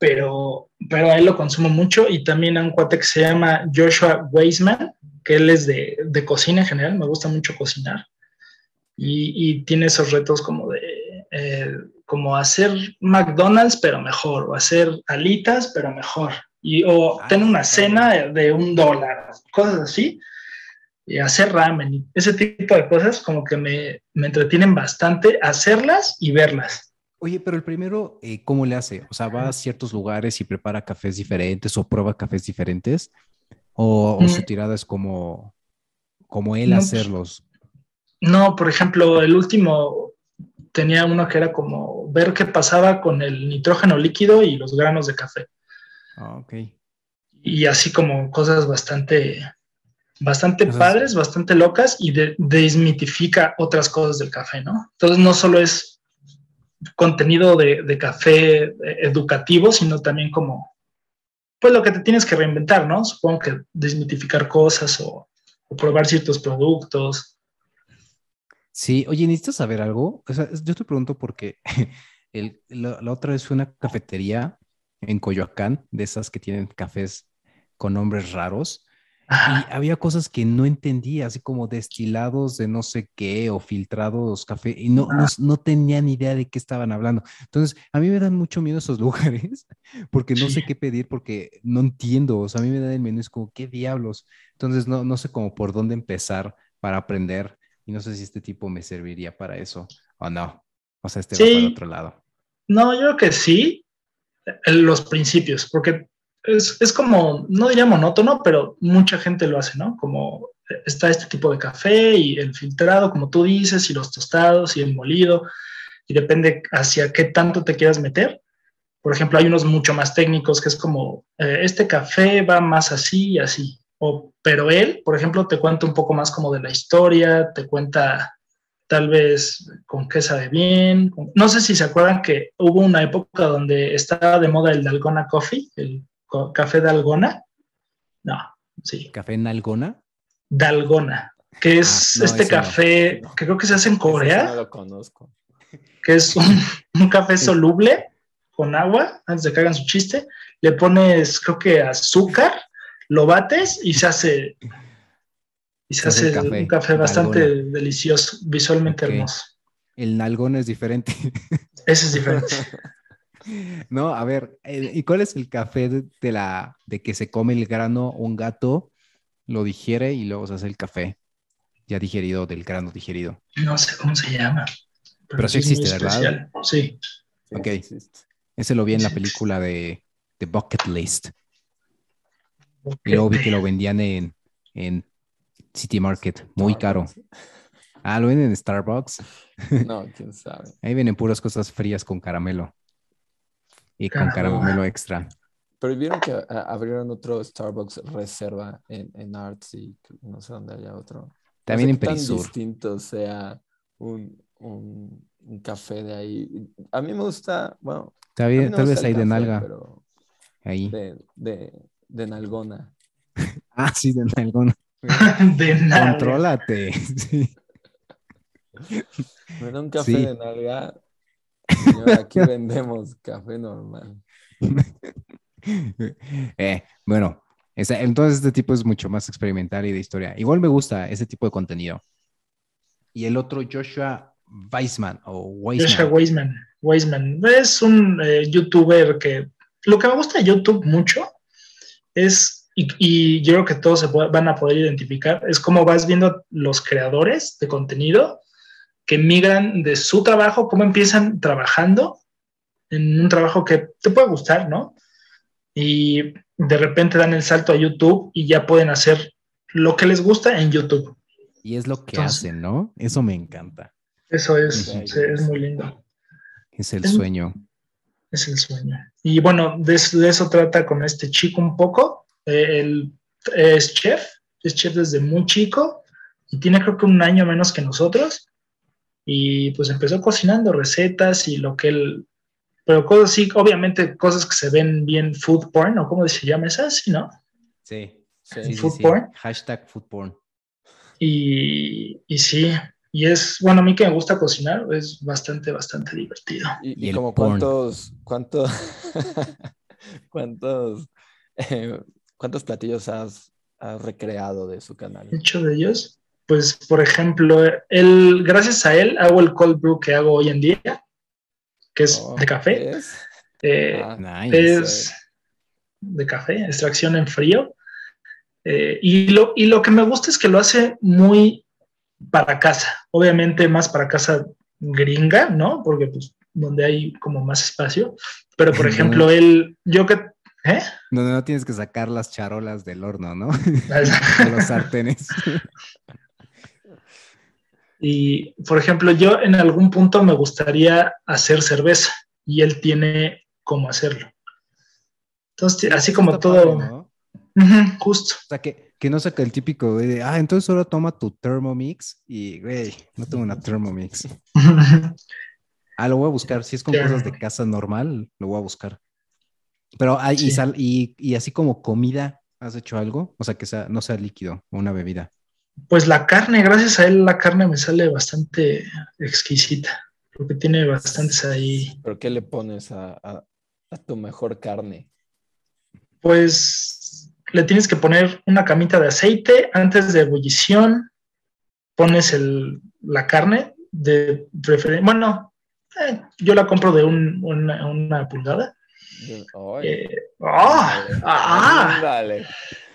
Pero, pero a él lo consumo mucho y también a un cuate que se llama Joshua Weisman, que él es de, de cocina en general, me gusta mucho cocinar y, y tiene esos retos como de eh, como hacer McDonald's pero mejor o hacer alitas pero mejor y o Ah, tener una cena de, un dólar, cosas así y hacer ramen ese tipo de cosas como que me, me entretienen bastante hacerlas y verlas. Oye, pero el primero, eh, ¿cómo le hace? O sea, va a ciertos lugares y prepara cafés diferentes o prueba cafés diferentes. O, o su Mm. tirada es como, como él No, pues, hacerlos. No, por ejemplo, el último tenía uno que era como ver qué pasaba con el nitrógeno líquido y los granos de café. Ah, ok. Y así como cosas bastante, bastante padres, bastante locas y de- desmitifica otras cosas del café, ¿no? Entonces no solo es contenido de, de café eh, educativo, sino también como, pues lo que te tienes que reinventar, ¿no? Supongo que desmitificar cosas o, o probar ciertos productos. Sí, oye, ¿necesitas saber algo? O sea, yo te pregunto porque el- la, la otra vez fue una cafetería en Coyoacán, de esas que tienen cafés con nombres raros, y Ajá. había cosas que no entendía, así como destilados de no sé qué o filtrados café, y no, no, no tenía ni idea de qué estaban hablando. Entonces, a mí me dan mucho miedo esos lugares, porque no sé qué pedir, porque no entiendo, o sea, a mí me dan el menú, es como, ¿qué diablos? Entonces, no, no sé cómo por dónde empezar para aprender, y no sé si este tipo me serviría para eso o no. O sea, este va Sí. para otro lado. No, yo creo que sí, los principios, porque es, es como, no diría monótono, pero mucha gente lo hace, ¿no? Como está este tipo de café y el filtrado, como tú dices, y los tostados y el molido, y depende hacia qué tanto te quieras meter. Por ejemplo, hay unos mucho más técnicos que es como, eh, este café va más así y así. O, pero él, por ejemplo, te cuenta un poco más como de la historia, te cuenta tal vez con qué sabe bien. No sé si se acuerdan que hubo una época donde estaba de moda el Dalgona Coffee, el co- café Dalgona. No, sí, ¿Café en Algona? Dalgona, que es Ah, no, este no. café que creo que se hace en Ese Corea. no lo conozco. que es un, un café soluble con agua, antes de que hagan su chiste, le pones, creo que azúcar, lo bates y se hace, y se, hace café, un café bastante nalgona. delicioso, visualmente hermoso. El nalgón es diferente. Ese es diferente. No, a ver, ¿y cuál es el café de, de la de que se come el grano un gato, lo digiere y luego se hace el café ya digerido del grano digerido? No sé cómo se llama. Pero sí existe, ¿verdad? Sí. Ok. existe. Ese lo vi en la película de, de Bucket List. Y luego vi que lo vendían en, en City Market, muy caro. Ah, lo venden en Starbucks. No, quién sabe. Ahí vienen puras cosas frías con caramelo. Y con Caramelo. extra. Pero vieron que ah, abrieron otro Starbucks reserva en, en Arts y no sé dónde haya otro. No También sé en qué tan Perisur. distinto sea un, un, un café de ahí. A mí me gusta, bueno, Tal vez, no hay de nalga. Pero Ahí. de, de, de nalgona. Ah, sí, de nalgón. De nada. Contrólate. Sí. Un café Sí. de nalga. Señor, aquí vendemos café normal. Eh, bueno, esa- entonces este tipo es mucho más experimental y de historia. Igual me gusta ese tipo de contenido. Y el otro, Joshua Weissman o Joshua Weissman. Weissman. Weissman es un eh, youtuber que lo que me gusta de YouTube mucho es, y, y yo creo que todos se van a poder identificar, es cómo vas viendo los creadores de contenido que migran de su trabajo, cómo empiezan trabajando en un trabajo que te puede gustar, ¿no? Y de repente dan el salto a YouTube y ya pueden hacer lo que les gusta en YouTube. Y es lo que Entonces- hacen, ¿no? Eso me encanta. Eso es, Sí. sí, es muy lindo. Es el Es- sueño. Es el sueño. Y bueno, de eso trata con este chico un poco. Eh, él es chef, es chef desde muy chico y tiene creo que un año menos que nosotros. Y pues empezó cocinando recetas y lo que él, pero cosas así, obviamente cosas que se ven bien food porn, o cómo se llama esas, ¿sí, ¿no? Sí. Sí. Sí, sí, Food sí. porn. Hashtag food porn. Y, y sí, y es, bueno, a mí que me gusta cocinar, es bastante, bastante divertido. Y, Y como porn. cuántos, cuántos, cuántos, eh, cuántos platillos has, has recreado de su canal. Muchos de ellos, pues por ejemplo, él, gracias a él hago el cold brew que hago hoy en día, que es Oh, de café. Eh, Ah, Nice. es de café, extracción en frío. Eh, y, lo, y lo que me gusta es que lo hace muy para casa, obviamente más para casa gringa, ¿no? Porque pues donde hay como más espacio. Pero por ejemplo, él, yo que... ¿eh? Donde no tienes que sacar las charolas del horno, ¿no? De los sartenes. Y, por ejemplo, yo en algún punto me gustaría hacer cerveza y él tiene cómo hacerlo. Entonces, así como todo, padre, ¿no? Justo. O sea, que, que no saca el típico güey, de, ah, entonces solo toma tu Thermomix y, güey, no tengo una Thermomix. Ah, lo voy a buscar. Si es con cosas de casa normal, lo voy a buscar. Pero, ah, y, sal, y, y así como comida, ¿has hecho algo? O sea, que sea, no sea líquido o una bebida. Pues la carne, gracias a él, la carne me sale bastante exquisita, porque tiene bastantes ahí. ¿Pero qué le pones a, a- a tu mejor carne? Pues le tienes que poner una camita de aceite antes de ebullición, pones el, la carne de preferencia, bueno, eh, yo la compro de un- una, una pulgada. Eh, ¡ah! ándale, ¡Ah! ándale.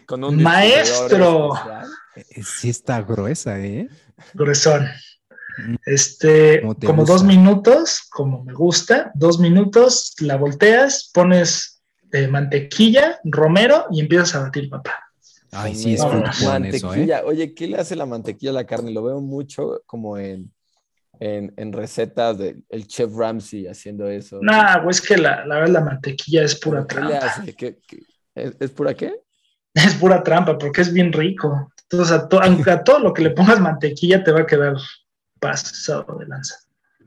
Con un Maestro. Eh, Sí está gruesa, ¿eh? Gruesón. Mm. Este, Como gusta. dos minutos, como me gusta, dos minutos, la volteas, pones eh, mantequilla, romero y empiezas a batir, papá. Ay, sí, es eso, ¿eh? mantequilla. Oye, ¿qué le hace la mantequilla a la carne? Lo veo mucho como en, en, en recetas del el chef Ramsay haciendo eso. Nah, güey, es que la, la verdad la mantequilla es pura ¿Pero ¿Qué le trampa. hace? ¿Qué- qué- ¿Es, es pura qué? Es pura trampa porque es bien rico. Entonces, a, to- aunque a todo lo que le pongas mantequilla te va a quedar pasado de lanza.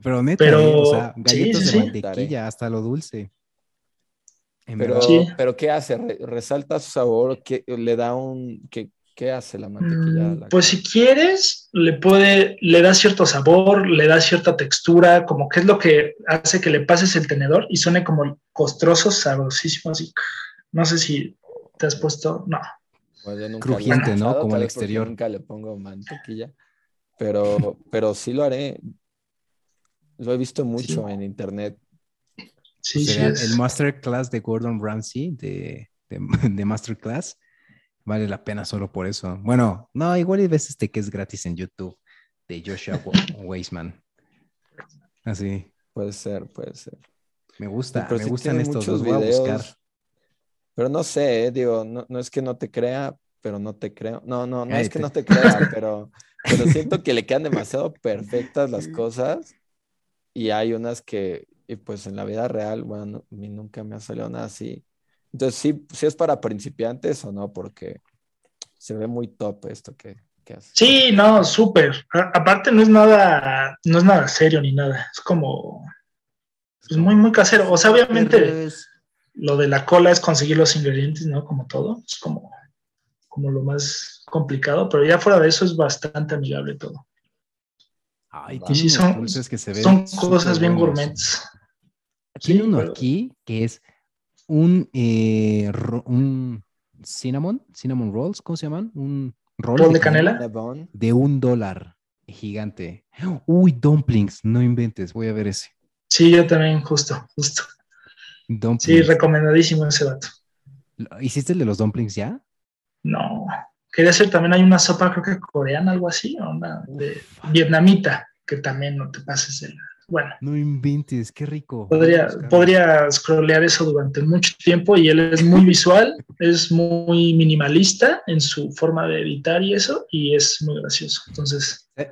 Pero neta, Pero- ¿eh? o sea, galletas sí, de sí. mantequilla, hasta lo dulce. Pero, pero ¿qué hace? Re- ¿Resalta su sabor? ¿Qué, ¿Le da un... ¿Qué, ¿Qué hace la mantequilla? Mm, pues si quieres, le puede, le da cierto sabor, le da cierta textura, como que es lo que hace que le pases el tenedor y suene como costroso, sabrosísimo, así. No sé si te has puesto, no. Pues Crujiente, ¿no? Como el exterior. Nunca le pongo mantequilla, pero, pero sí lo haré. Lo he visto mucho en internet. Sí, sí el masterclass de Gordon Ramsay, de, de, de masterclass Vale la pena solo por eso. Bueno, no, igual hay veces que es gratis en YouTube de Joshua Weisman. Así. Puede ser, puede ser. Me gusta, me gustan estos, los voy a buscar. Pero no sé, eh, digo, no, no, es que no te crea, pero no te creo. No, no, no es que no te crea, pero, pero siento que le quedan demasiado perfectas las cosas y hay unas que, y pues en la vida real, bueno, a mí nunca me ha salido nada así. Entonces, sí, sí es para principiantes o no, porque se ve muy top esto que, hace. Sí, no, súper. Aparte no es nada, no es nada serio ni nada. Es como pues muy, muy casero. O sea, obviamente lo de la cola es conseguir los ingredientes, ¿no? Como todo. Es como, como lo más complicado, pero ya fuera de eso es bastante amigable todo. Ay, sí, son, que se son cosas bien gourmets. Tiene uno aquí que es un, eh, un cinnamon, cinnamon rolls, ¿cómo se llaman? Un roll de, canela, de un dólar gigante. Uy, dumplings, no inventes, voy a ver ese. Sí, yo también, justo, justo. Sí, recomendadísimo ese dato. ¿Hiciste el de los dumplings ya? No. Quería hacer también, hay una sopa, creo que coreana, algo así, o una de vietnamita, que también no te pases el bueno. No inventes, qué rico. Podría, podría scrollear eso durante mucho tiempo y él es muy visual, es muy minimalista en su forma de editar y eso, y es muy gracioso. Entonces. Eh,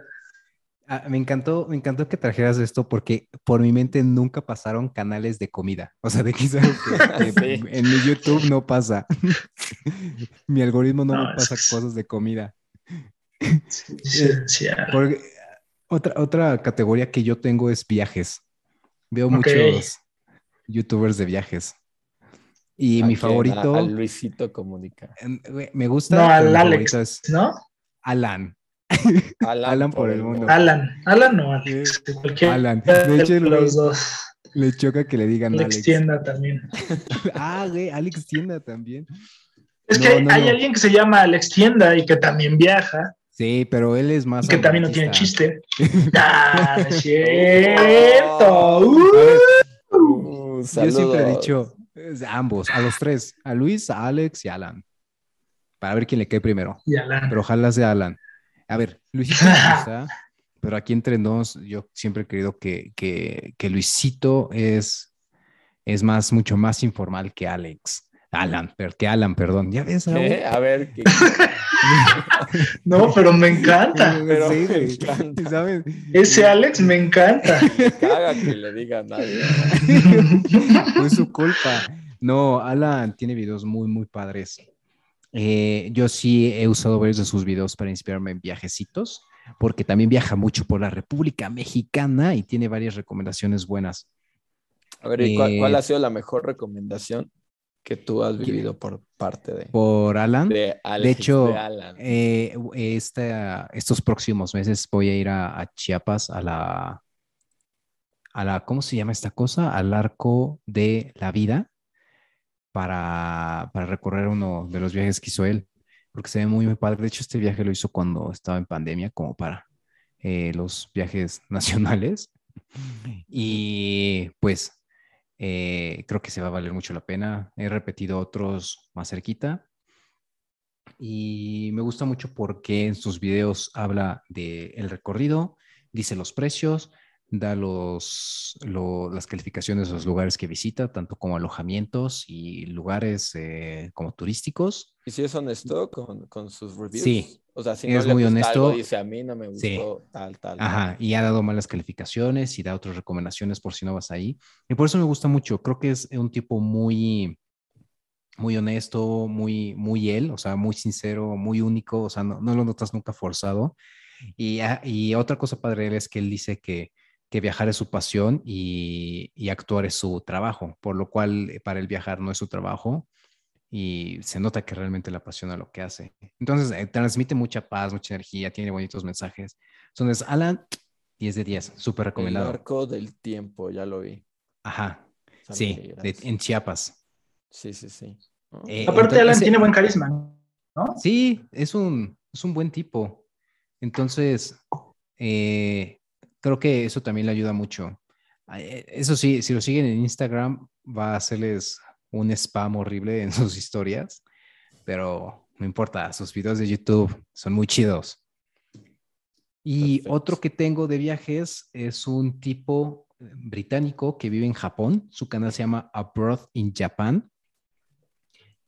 ah, me encantó, me encantó que trajeras esto porque por mi mente nunca pasaron canales de comida. O sea, de quizás en mi YouTube no pasa. mi algoritmo no, me pasa cosas de comida. Sí, sí, porque otra, otra categoría que yo tengo es viajes. Veo muchos youtubers de viajes. Y mi favorito. Luisito Comunica. Me gusta. No, al Alex. ¿No? Alan. Alan, por, el mundo. Alan. Alan o Alex. Alan. De hecho, los dos. Le choca que le digan Alex. Alex Tienda también. ah, güey, Alex Tienda también. Es que hay alguien que se llama Alex Tienda y que también viaja. Sí, pero él es más. Que también no tiene chiste. ¡Ah, es cierto! Uh, Yo siempre he dicho ambos, a los tres, a Luis, a Alex y a Alan. Para ver quién le cae primero. Y Alan. Pero ojalá sea Alan. A ver, Luisito pero aquí entre nos, yo siempre he creído que, que, que Luisito es, es más, mucho más informal que Alex. Alan, que Alan, perdón. ¿Ya ves? A ver. no, pero me encanta. Ese Alex me encanta. Caga que le diga a nadie. Fue su culpa. No, Alan tiene videos muy, muy padres. Eh, yo sí he usado varios de sus videos para inspirarme en viajecitos, porque también viaja mucho por la República Mexicana y tiene varias recomendaciones buenas. A ver, ¿cuál, eh, ha sido la mejor recomendación que tú has vivido por parte de... Por Alan. De, hecho, eh, estos próximos meses voy a ir a, Chiapas a la, a la, ¿cómo se llama esta cosa? Al arco de la vida para, para recorrer uno de los viajes que hizo él, porque se ve muy, muy padre. De hecho, este viaje lo hizo cuando estaba en pandemia, como para eh, los viajes nacionales. Y pues eh, creo que se va a valer mucho la pena. He repetido otros más cerquita. Y me gusta mucho porque en sus videos habla del recorrido, dice los precios, da los, las calificaciones de los lugares que visita, tanto como alojamientos y lugares eh, como turísticos. ¿Y si es honesto con, con sus reviews? Sí. O sea, si es muy honesto. dice a mí no me gustó tal, tal. Ajá, y ha dado malas calificaciones y da otras recomendaciones por si no vas ahí. Y por eso me gusta mucho. Creo que es un tipo muy, muy honesto, muy, muy él, o sea, muy sincero, muy único, o sea, no, no lo notas nunca forzado. Y, ah, y otra cosa padre es que él dice que que viajar es su pasión y, actuar es su trabajo, por lo cual eh, para él viajar no es su trabajo. y se nota que realmente le apasiona lo que hace. Entonces, eh, transmite mucha paz, mucha energía, tiene bonitos mensajes. Entonces, Alan, 10 de 10, súper recomendado. El arco del tiempo, ya lo vi. Ajá, sí, en Chiapas. Sí, sí, sí. Eh, Aparte, Alan tiene buen carisma, ¿no? Sí, es un, es un buen tipo. Entonces, eh, creo que eso también le ayuda mucho. Eso sí, si lo siguen en Instagram, va a hacerles un spam horrible en sus historias, pero no importa, sus videos de YouTube son muy chidos. Y otro que tengo de viajes es un tipo eh, británico que vive en Japón. Su canal se llama Abroad in Japan.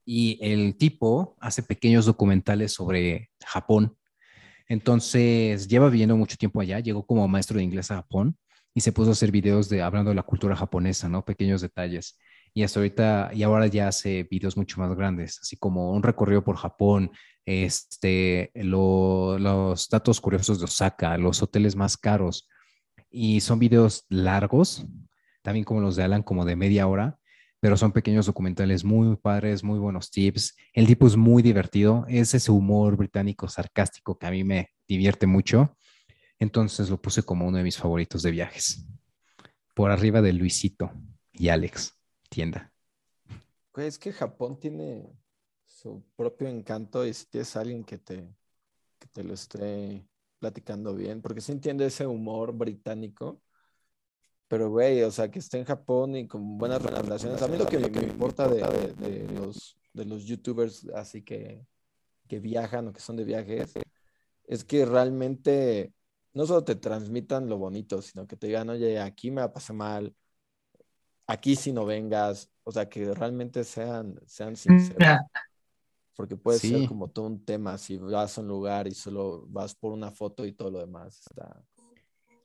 Y el tipo hace pequeños documentales sobre Japón. Entonces, lleva viviendo mucho tiempo allá. Llegó como maestro de inglés a Japón y se puso a hacer videos de hablando de la cultura japonesa, ¿no? Pequeños detalles y hasta ahorita, y ahora ya hace videos mucho más grandes, así como un recorrido por Japón, este, los datos curiosos de Osaka, los hoteles más caros, y son videos largos, también como los de Alan, como de media hora, pero son pequeños documentales muy padres, muy buenos tips. El tipo es muy divertido, es ese humor británico sarcástico que a mí me divierte mucho, entonces lo puse como uno de mis favoritos de viajes, por arriba de Luisito y Alex tienda. Es que Japón tiene su propio encanto y si tienes alguien que te, que te lo esté platicando bien, porque sí entiende ese humor británico, pero güey, o sea, que esté en Japón y con buenas relaciones. A mí lo que me, importa de, de, los, de los youtubers así que, que viajan o que son de viajes, es que realmente no solo te transmitan lo bonito, sino que te digan, oye, aquí me pasado mal, aquí si no vengas, o sea, que realmente sean, sean mm, sinceros. Porque puede ser como todo un tema si vas a un lugar y solo vas por una foto y todo lo demás está.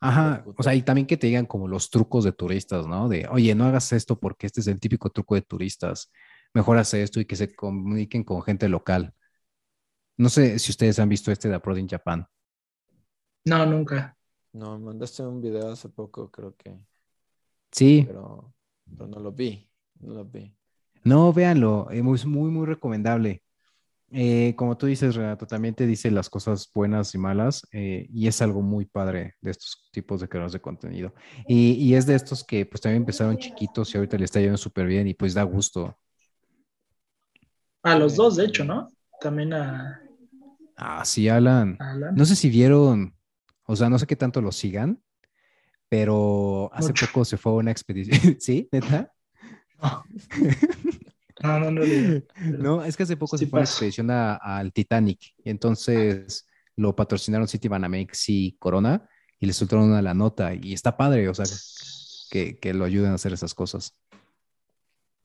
Ajá, o sea, y también que te digan como los trucos de turistas, ¿no? De, oye, no hagas esto porque este es el típico truco de turistas. Mejor hace esto y que se comuniquen con gente local. No sé si ustedes han visto este de Abroad in Japan. No, nunca. No, mandaste un video hace poco, creo que. Sí. Pero pero no lo vi, no lo vi. No, véanlo, es muy, muy recomendable. Eh, como tú dices, Renato, también te dice las cosas buenas y malas eh, y es algo muy padre de estos tipos de creadores de contenido. Y, es de estos que pues también empezaron chiquitos y ahorita le está yendo súper bien y pues da gusto. A los dos, de hecho, ¿no? También a... Ah, sí, Alan. No sé si vieron, o sea, no sé qué tanto lo sigan, pero hace poco se fue a una expedición. ¿Sí? ¿Neta? No, no, no. No, es que hace poco se fue a una expedición al Titanic y entonces lo patrocinaron Citibanamex y Corona y le soltaron una la nota y está padre, o sea, que, que lo ayuden a hacer esas cosas.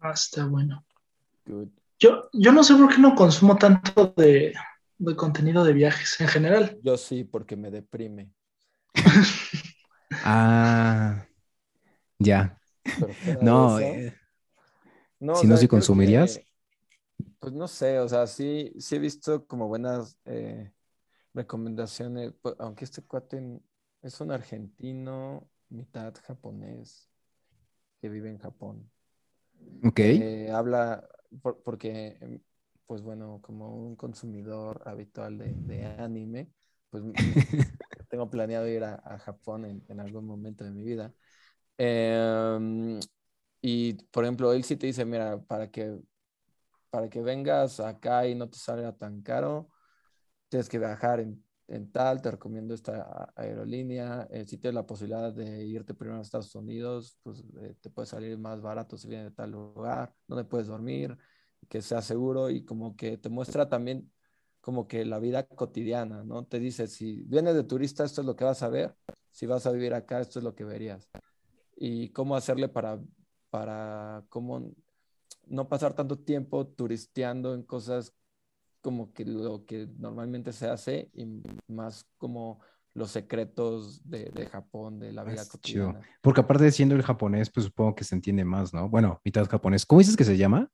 Ah, está bueno. Yo, yo no sé por qué no consumo tanto de, de contenido de viajes en general. Yo sí, porque me deprime. Ah, ya. No, eh, si no, si consumirías. pues no sé, o sea, sí, sí he visto como buenas eh, recomendaciones, pues, aunque este cuate es un argentino, mitad japonés, que vive en Japón. Ok. Eh, habla, porque, em, pues bueno, como un consumidor habitual de, de anime, pues tengo planeado ir a, Japón en, algún momento de mi vida. Em, y, por ejemplo, él sí te dice, mira, para que, para que vengas acá y no te salga tan caro, tienes que viajar en, tal, te recomiendo esta aerolínea. Eh, si tienes la posibilidad de irte primero a Estados Unidos, pues eh, te puede salir más barato si vienes de tal lugar, donde puedes dormir, que sea seguro y como que te muestra también como que la vida cotidiana, ¿no? Te dice, si vienes de turista, esto es lo que vas a ver, si vas a vivir acá, esto es lo que verías. Y cómo hacerle para, para cómo no pasar tanto tiempo turisteando en cosas como que lo que normalmente se hace y más como los secretos de, Japón, de la vida cotidiana. Porque aparte de siendo el japonés, pues supongo que se entiende más, ¿no? Bueno, mitad japonés. ¿Cómo dices que se llama?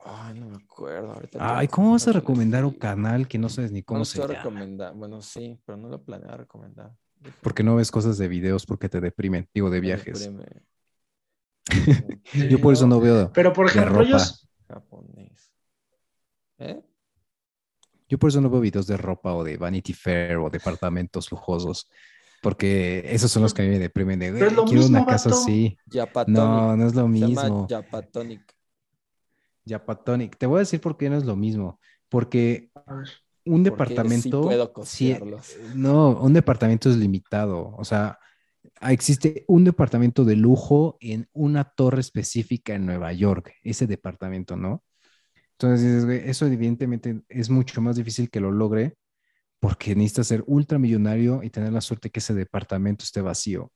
Ay, no me acuerdo. Ay, ¿cómo vas a recomendar un canal que no sabes ni cómo se llama? recomendar. Bueno, sí, pero no lo planeaba recomendar. Porque no ves cosas de videos porque te deprimen, digo, de viajes. Yo por eso no veo. Pero por ejemplo, ellos. Japonés. ¿Eh? Yo por eso no veo videos de ropa o de Vanity Fair o departamentos lujosos, porque esos son los que a mí me deprimen de, Pero es lo quiero una mismo, casa vato. así. Yapatonic. No, no es lo Se llama mismo. Yapatonic. Yapatonic. Te voy a decir por qué no es lo mismo. Porque un Porque departamento. sí puedo costearlos. no, un departamento es limitado. O sea, existe un departamento de lujo en una torre específica en Nueva York. Ese departamento, ¿no? Entonces, eso evidentemente es mucho más difícil que lo logre porque necesitas ser ultramillonario y tener la suerte que ese departamento esté vacío.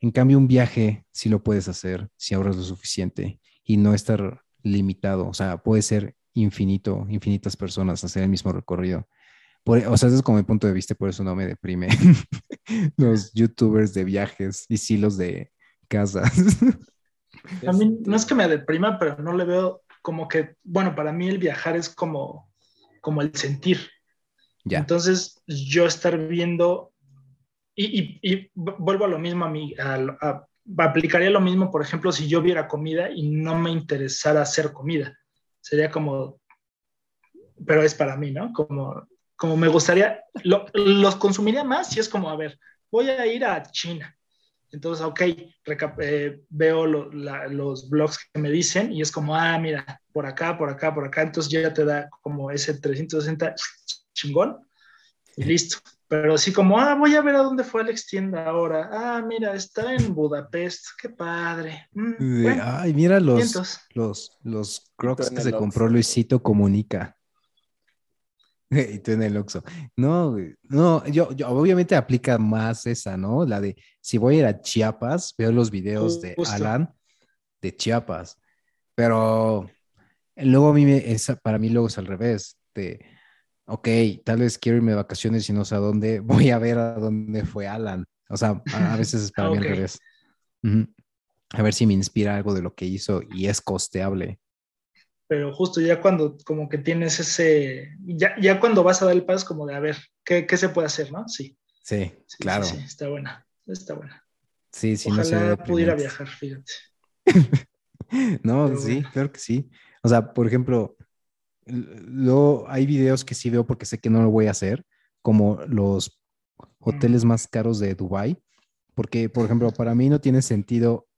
En cambio, un viaje sí lo puedes hacer si ahorras lo suficiente y no estar limitado. O sea, puede ser infinito, infinitas personas hacer el mismo recorrido. Por- o sea, ese es como mi punto de vista, por eso no me deprime los youtubers de viajes y sí los de casas. A mí no es que me deprima, pero no le veo como que, bueno, para mí el viajar es como, como el sentir. ya. Entonces, yo estar viendo, y, y- y vu- vuelvo a lo mismo a mí, a a- aplicaría lo mismo, por ejemplo, si yo viera comida y no me interesara hacer comida. Sería como, pero es para mí, ¿no? Como, como me gustaría, lo- los consumiría más si es como, a ver, voy a ir a China. Entonces, ok, recap- eh, veo lo- la- los blogs que me dicen y es como, ah, mira, por acá, por acá, por acá. Entonces ya te da como ese 360 chingón y listo. Pero sí como, ah, voy a ver a dónde fue Alex Tienda ahora. Ah, mira, está en Budapest. Qué padre. Mm, bueno, Ay, mira los, los, los crocs que se compró. Luisito Comunica. Y tú en el Oxxo. No, no, yo, yo obviamente aplica más esa, ¿no? La de si voy a ir a Chiapas, veo los videos de Justo. Alan de Chiapas. Pero luego a mí, me, para mí luego es al revés. De, ok, tal vez quiero irme de vacaciones y no sé a dónde, voy a ver a dónde fue Alan. O sea, a, a veces es para mí al revés. A ver si me inspira algo de lo que hizo y es costeable. Pero justo ya cuando como que tienes ese, ya, ya cuando vas a dar el paso como de, a ver, ¿qué, qué se puede hacer, no? Sí, Sí, sí, claro. sí, sí, está buena, está buena. Sí, sí, no Ojalá pudiera deprimente. viajar, fíjate. No, Pero sí, bueno. claro que sí. O sea, por ejemplo, luego hay videos que sí veo porque sé que no lo voy a hacer, como los hoteles más caros de Dubai, porque, por ejemplo, para mí no tiene sentido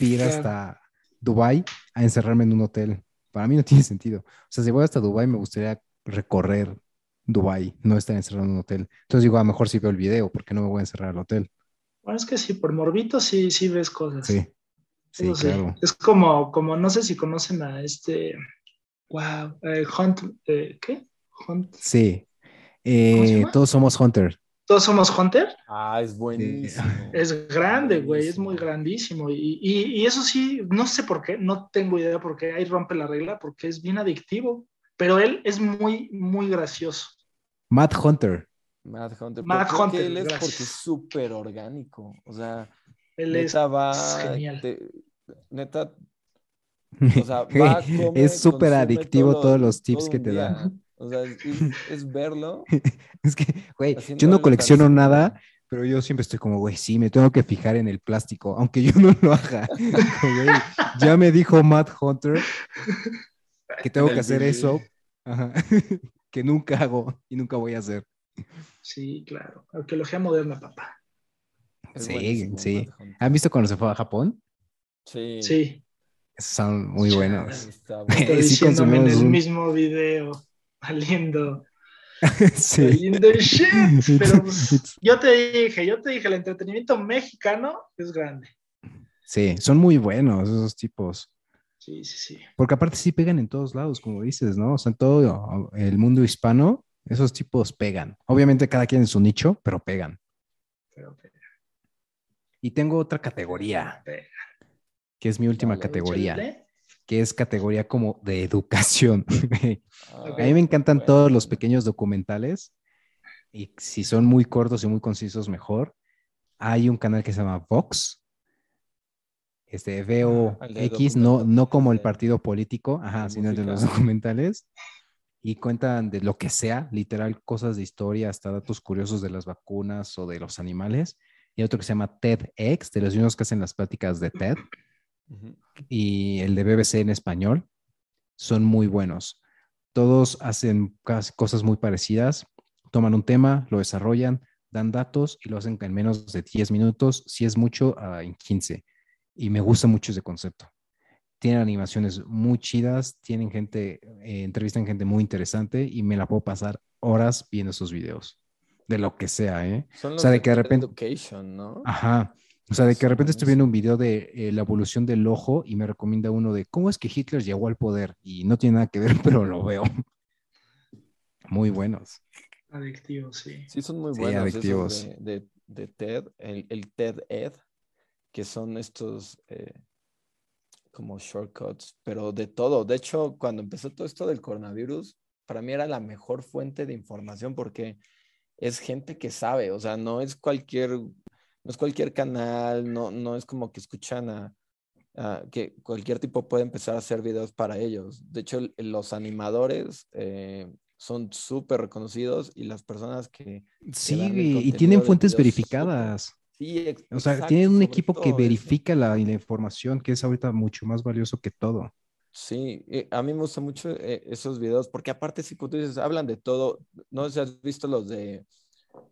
ir Claro. hasta Dubai a encerrarme en un hotel. Para mí no tiene sentido. O sea, si voy hasta Dubai me gustaría recorrer Dubai, no estar encerrado en un hotel. Entonces digo, a lo mejor sí veo el video, porque no me voy a encerrar al hotel. Bueno, es que sí, por morbito sí, sí ves cosas. Sí, sí, Eso sí. claro. Es como, como, no sé si conocen a este, wow, eh, Hunt, eh, ¿qué? Hunt. Sí. Eh, todos somos Hunter. Todos somos Hunter. Ah, es buenísimo. Es grande, güey, es muy grandísimo. Y, y- y eso sí, no sé por qué, no tengo idea por qué ahí rompe la regla, porque es bien adictivo. Pero él es muy, muy gracioso. Matt Hunter. Matt Hunter. Matt Hunter, que él es gracias. porque es súper orgánico. O sea, Él es, va. es genial. te- neta, o sea, va, come, es súper adictivo todo- todos los tips todo que te día. O sea, es, es verlo. Es que, güey, yo no colecciono nada, pero yo siempre estoy como, güey, sí, me tengo que fijar en el plástico, aunque yo no lo haga. Ya me dijo Matt Hunter que tengo En que hacer eso, ajá, que nunca hago y nunca voy a hacer. Sí, claro. Arqueología moderna, papá. Es Sí, buenísimo, sí. ¿Han visto cuando se fue a Japón? Sí. Sí, son muy buenos. Está está bueno. Sí, diciéndome en consumimos el un- mismo video. Valiendo, sí. valiendo shit. Pero pues, yo te dije, yo te dije, el entretenimiento mexicano es grande. Sí, son muy buenos esos tipos. Sí, sí, sí. Porque aparte sí pegan en todos lados, como dices, ¿no? O sea, en todo el mundo hispano, esos tipos pegan. Obviamente cada quien en su nicho, pero pegan. Pero, pero, Y tengo otra categoría, que es mi última categoría. Que es categoría como de educación. Ah, A mí me encantan bueno. todos los pequeños documentales y si son muy cortos y muy concisos, mejor. Hay un canal que se llama Vox, este el de VOX, no, no como el partido político, ajá, sino el de los música. documentales. Y cuentan de lo que sea, literal, cosas de historia, hasta datos curiosos de las vacunas o de los animales. Y otro que se llama TEDx, de los mismos que hacen las pláticas de TED Y el de BBC en español son muy buenos. Todos hacen cosas muy parecidas, toman un tema, lo desarrollan, dan datos y lo hacen en menos de 10 minutos, si es mucho, en 15. Y me gusta mucho ese concepto. Tienen animaciones muy chidas, tienen gente, eh, entrevistan gente muy interesante y me la puedo pasar horas viendo esos videos. De lo que sea, ¿eh? Son O sea, de que de repente- Education, ¿no? Ajá. O sea, de que de repente estoy viendo un video de eh, la evolución del ojo y me recomienda uno de cómo es que Hitler llegó al poder y no tiene nada que ver, pero lo veo. Muy buenos. Adictivo, sí. Sí, son muy Sí, buenos esos adictivos. de, de- de TED, el, el TED Ed, que son estos eh, como shortcuts, pero de todo. De hecho, cuando empezó todo esto del coronavirus, para mí era la mejor fuente de información porque es gente que sabe, o sea, no es cualquier, no es cualquier canal, no, no es como que escuchan a, a- que cualquier tipo puede empezar a hacer videos para ellos. De hecho, los animadores eh, son súper reconocidos y las personas que Sí, y tienen fuentes videos verificadas. Sí, O sea, exacto, tienen un equipo que verifica la, la información, que es ahorita mucho más valioso que todo. Sí, eh, a mí me gustan mucho eh, esos videos porque aparte, si tú dices, hablan de todo. No sé si has visto los de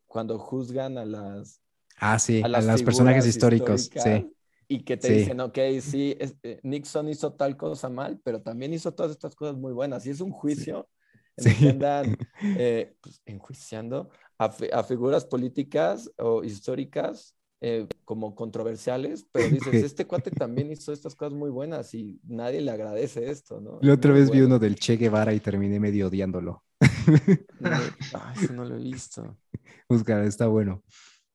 cuando juzgan a las, Ah, sí, a a, las los personajes históricos, sí. y que te Sí. dicen, ok, sí, es- eh, Nixon hizo tal cosa mal, pero también hizo todas estas cosas muy buenas. Y es un juicio en el que Sí. andan eh, pues, enjuiciando a, a figuras políticas o históricas eh, como controversiales, pero dices, este cuate también hizo estas cosas muy buenas y nadie le agradece esto, ¿no? La otra Muy vez vi bueno. uno del Che Guevara y terminé medio odiándolo. No, ah, eso no lo he visto. Buscar, está bueno.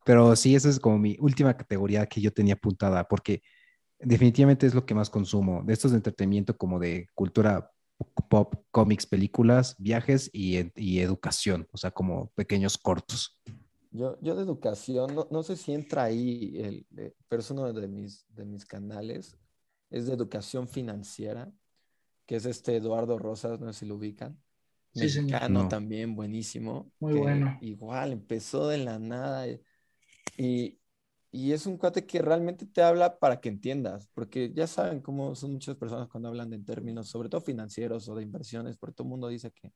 Pero sí, esa es como mi última categoría que yo tenía apuntada, porque definitivamente es lo que más consumo, de estos de entretenimiento como de cultura pop, cómics, películas, viajes y, y educación, o sea, como pequeños cortos. Yo, yo de educación, no, no sé si entra ahí, el, eh, pero es uno de mis, de mis canales, es de educación financiera, que es este Eduardo Rosas, no sé si lo ubican. Sí, señor. Mexicano No. también, buenísimo. Muy que bueno. Igual, empezó de la nada y, y, y es un cuate que realmente te habla para que entiendas, porque ya saben cómo son muchas personas cuando hablan de en términos, sobre todo financieros o de inversiones, porque todo el mundo dice que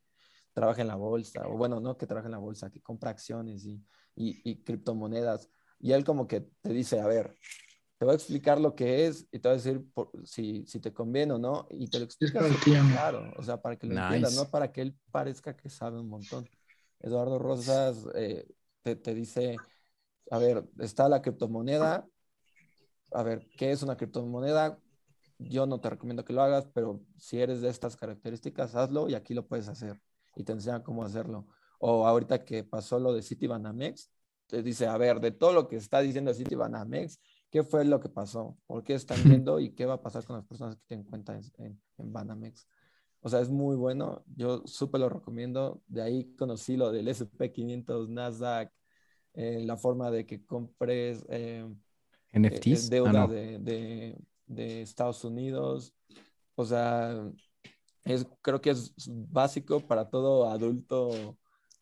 trabaja en la bolsa, o bueno, no que trabaja en la bolsa, que compra acciones y, y, y criptomonedas. Y él como que te dice, a ver, te voy a explicar lo que es y te voy a decir por- si, si te conviene o no, y te lo explica claro, o sea, para que lo entiendas, Nice. no para que él parezca que sabe un montón. Eduardo Rosas eh, te, te dice, a ver, está la criptomoneda, a ver, ¿qué es una criptomoneda? Yo no te recomiendo que lo hagas, pero si eres de estas características, hazlo y aquí lo puedes hacer. Y te enseña cómo hacerlo. O ahorita que pasó lo de Citibanamex, te dice, a ver, de todo lo que está diciendo Citibanamex, ¿qué fue lo que pasó? ¿Por qué están yendo y qué va a pasar con las personas que tienen cuenta en, en, en Banamex? O sea, es muy bueno. Yo súper lo recomiendo. De ahí conocí lo del SP500, Nasdaq, eh, la forma de que compres eh, eh, NFTs. deuda Ah, no. de, de- de Estados Unidos. O sea, es, creo que es básico para todo adulto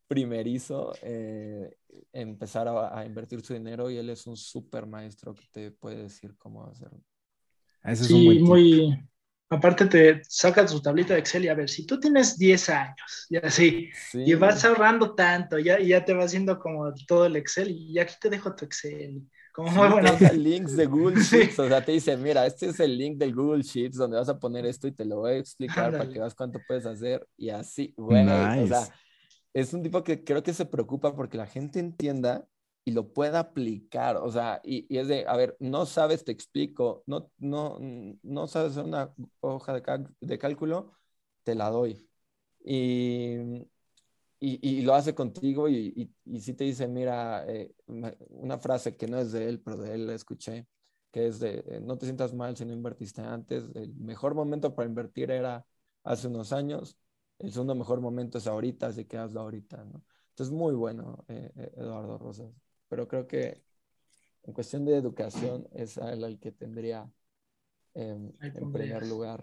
primerizo eh, empezar a, a invertir su dinero y él es un súper maestro que te puede decir cómo hacerlo. Ese es un Sí, muy. Aparte, te saca tu tablita de Excel y a ver, si tú tienes 10 años y así, Sí, y vas ahorrando tanto, ya, y ya te va haciendo como todo el Excel, y aquí te dejo tu Excel. Como sí, muy bueno. links de Google Sí. Sheets, o sea, te dice, mira, este es el link del Google Sheets donde vas a poner esto y te lo voy a explicar para Ándale. que veas cuánto puedes hacer y así, güey, o sea, Nice. es un tipo que creo que se preocupa porque la gente entienda y lo pueda aplicar, o sea, y, y es de, a ver, no sabes, te explico, no, no, no sabes hacer una hoja de, de cálculo, te la doy. Y, y, y lo hace contigo y, sí te dice, mira, eh, una- una frase que no es de él, pero de él la escuché, que es de, eh, no te sientas mal si no invertiste antes, el mejor momento para invertir era hace unos años, el segundo mejor momento es ahorita, así que hazlo ahorita, ¿no? Entonces, muy bueno, eh, eh, Eduardo Rosas. Pero creo que en cuestión de educación es el, el que tendría em, en primer lugar.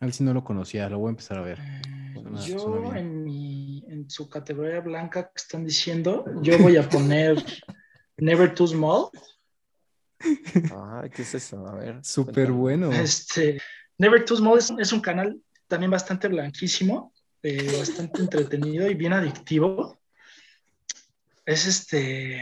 A ver si no lo conocía, lo voy a empezar a ver. Eh, Suena- yo suena en, mi, en su categoría blanca que están diciendo, yo voy a poner Never Too Small. Ay, ¿qué es eso? A ver. Súper bueno. Este, Never Too Small es, es un canal también bastante blanquísimo. eh, bastante entretenido y bien adictivo. Es este.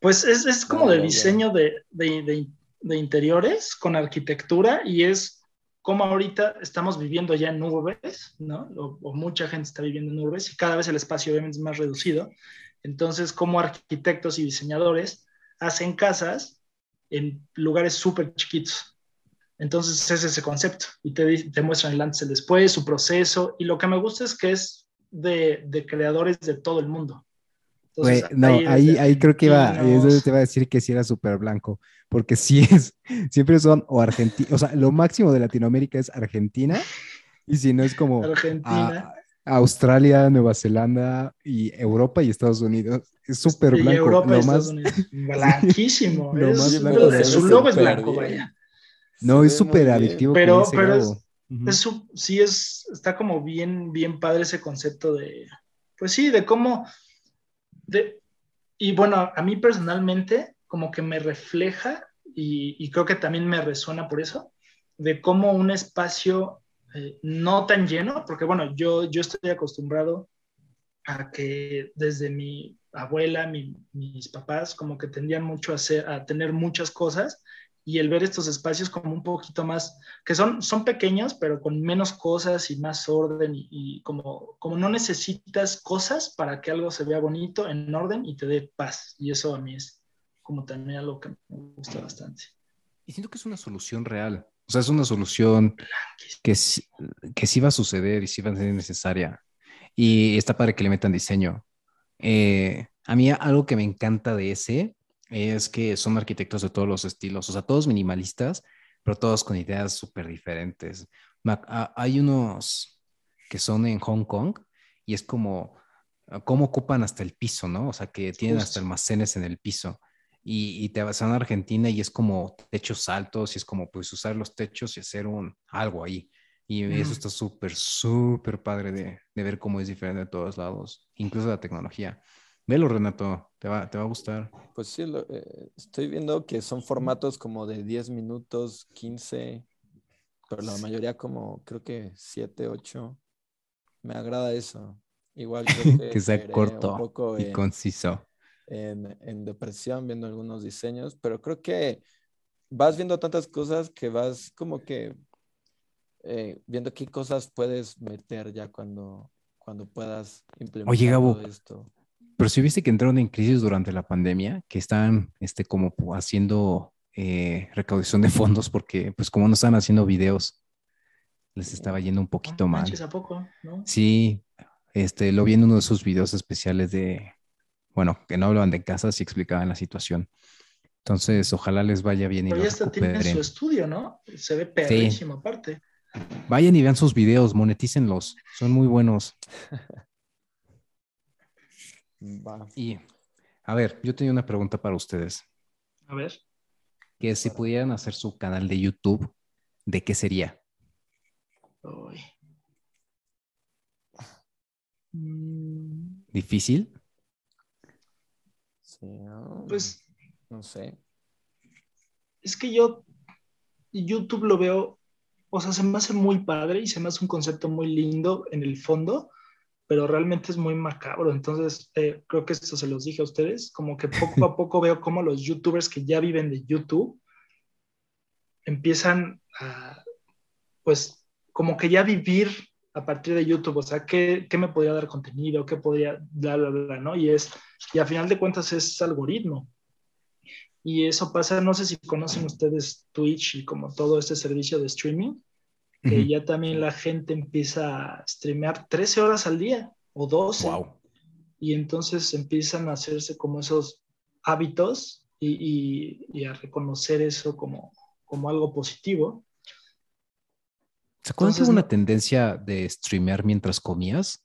Pues es, es como Ya, de diseño de, de- de- de interiores con arquitectura y es como ahorita estamos viviendo ya en urbes, ¿no? O, o mucha gente está viviendo en urbes y cada vez el espacio obviamente es más reducido. Entonces, como arquitectos y diseñadores hacen casas en lugares súper chiquitos. Entonces es ese concepto y te, te muestran el antes y el después, su proceso y lo que me gusta es que es de, de creadores de todo el mundo. Entonces, no, hay ahí, desde ahí creo que iba, eso te iba a decir que sí era súper blanco, porque sí es, siempre son o Argentina, o sea, lo máximo de Latinoamérica es Argentina, y si no es como Argentina. a- Australia, Nueva Zelanda y Europa y Estados Unidos. Es súper y blanco. Europa y lo Estados más, Unidos. Blanquísimo. Lo es- más blanco se su logo es blanco, bien. vaya. no, es súper adictivo. Pero- pero Gabo. Ujú. Es su- sí es, está como bien, bien padre ese concepto de, pues sí, de cómo, y bueno, a mí personalmente como que me refleja y, creo que también me resuena por eso, de cómo un espacio eh, no tan lleno, porque bueno, yo, yo estoy acostumbrado a que desde mi abuela, mi- mis papás, como que tendían mucho hacer, a tener muchas cosas y el ver estos espacios como un poquito más, que son, son pequeños, pero con menos cosas y más orden y, y como, como no necesitas cosas para que algo se vea bonito, en orden y te dé paz. Y eso a mí es como también algo que me gusta bastante. Y siento que es una solución real. O sea, es una solución que, que sí va a suceder y sí va a ser necesaria. Y está padre que le metan diseño. Eh, a mí algo que me encanta de ese es que son arquitectos de todos los estilos, o sea, todos minimalistas, pero todos con ideas súper diferentes. Hay unos que son en Hong Kong y es como ah, cómo ocupan hasta el piso, ¿no? O sea, que tienen hasta almacenes en el piso. Y, y te vas a Argentina y es como techos altos y es como pues usar los techos y hacer un algo ahí. Y eso Ujú. está súper, súper padre de, de ver cómo es diferente de todos lados, incluso la tecnología. Velo, Renato, te va, te va a gustar. Pues sí, lo- eh, estoy viendo que son formatos como de 10 minutos, 15, pero la mayoría como creo que 7, 8. Me agrada eso. Igual creo que, que sea corto un poco y en, conciso. en- en depresión viendo algunos diseños, pero creo que vas viendo tantas cosas que vas como que eh, viendo qué cosas puedes meter ya cuando, cuando puedas implementar Gabo, todo esto. Pero si viste que entraron en crisis durante la pandemia, que estaban este, como haciendo eh, recaudación de fondos porque pues como no estaban haciendo videos, les estaba yendo un poquito No mal. manches, ¿a poco? ¿No? Sí, este, lo vi en uno de sus videos especiales de, bueno, que no hablaban de casas y explicaban la situación. Entonces, ojalá les vaya bien Pero ya hasta tienen su estudio, ¿no? Se ve perrísimo aparte. Vayan y vean sus videos, monetícenlos, son muy buenos. Va. Y, a ver, yo tenía una pregunta para ustedes, A ver. que si pudieran hacer su canal de YouTube, ¿de qué sería? Uy. Mm, ¿Difícil? Sí, ¿no? Pues no sé. es que yo YouTube lo veo, o sea, se me hace muy padre y se me hace un concepto muy lindo en el fondo, pero realmente es muy macabro. Entonces, eh, creo que esto se los dije a ustedes, como que poco a poco veo cómo los youtubers que ya viven de YouTube empiezan a, pues, como que ya vivir a partir de YouTube, o sea, ¿qué, qué me podría dar contenido? ¿Qué podría, bla, bla, bla, ¿no? Y es, y a final de cuentas es algoritmo. Y eso pasa, no sé si conocen ustedes Twitch y como todo este servicio de streaming, que ya también la gente empieza a streamear 13 horas al día o 12. Wow. Y entonces empiezan a hacerse como esos hábitos y, y- y a reconocer eso como, como algo positivo. ¿Se acuerdan hubo una no- tendencia de streamear mientras comías?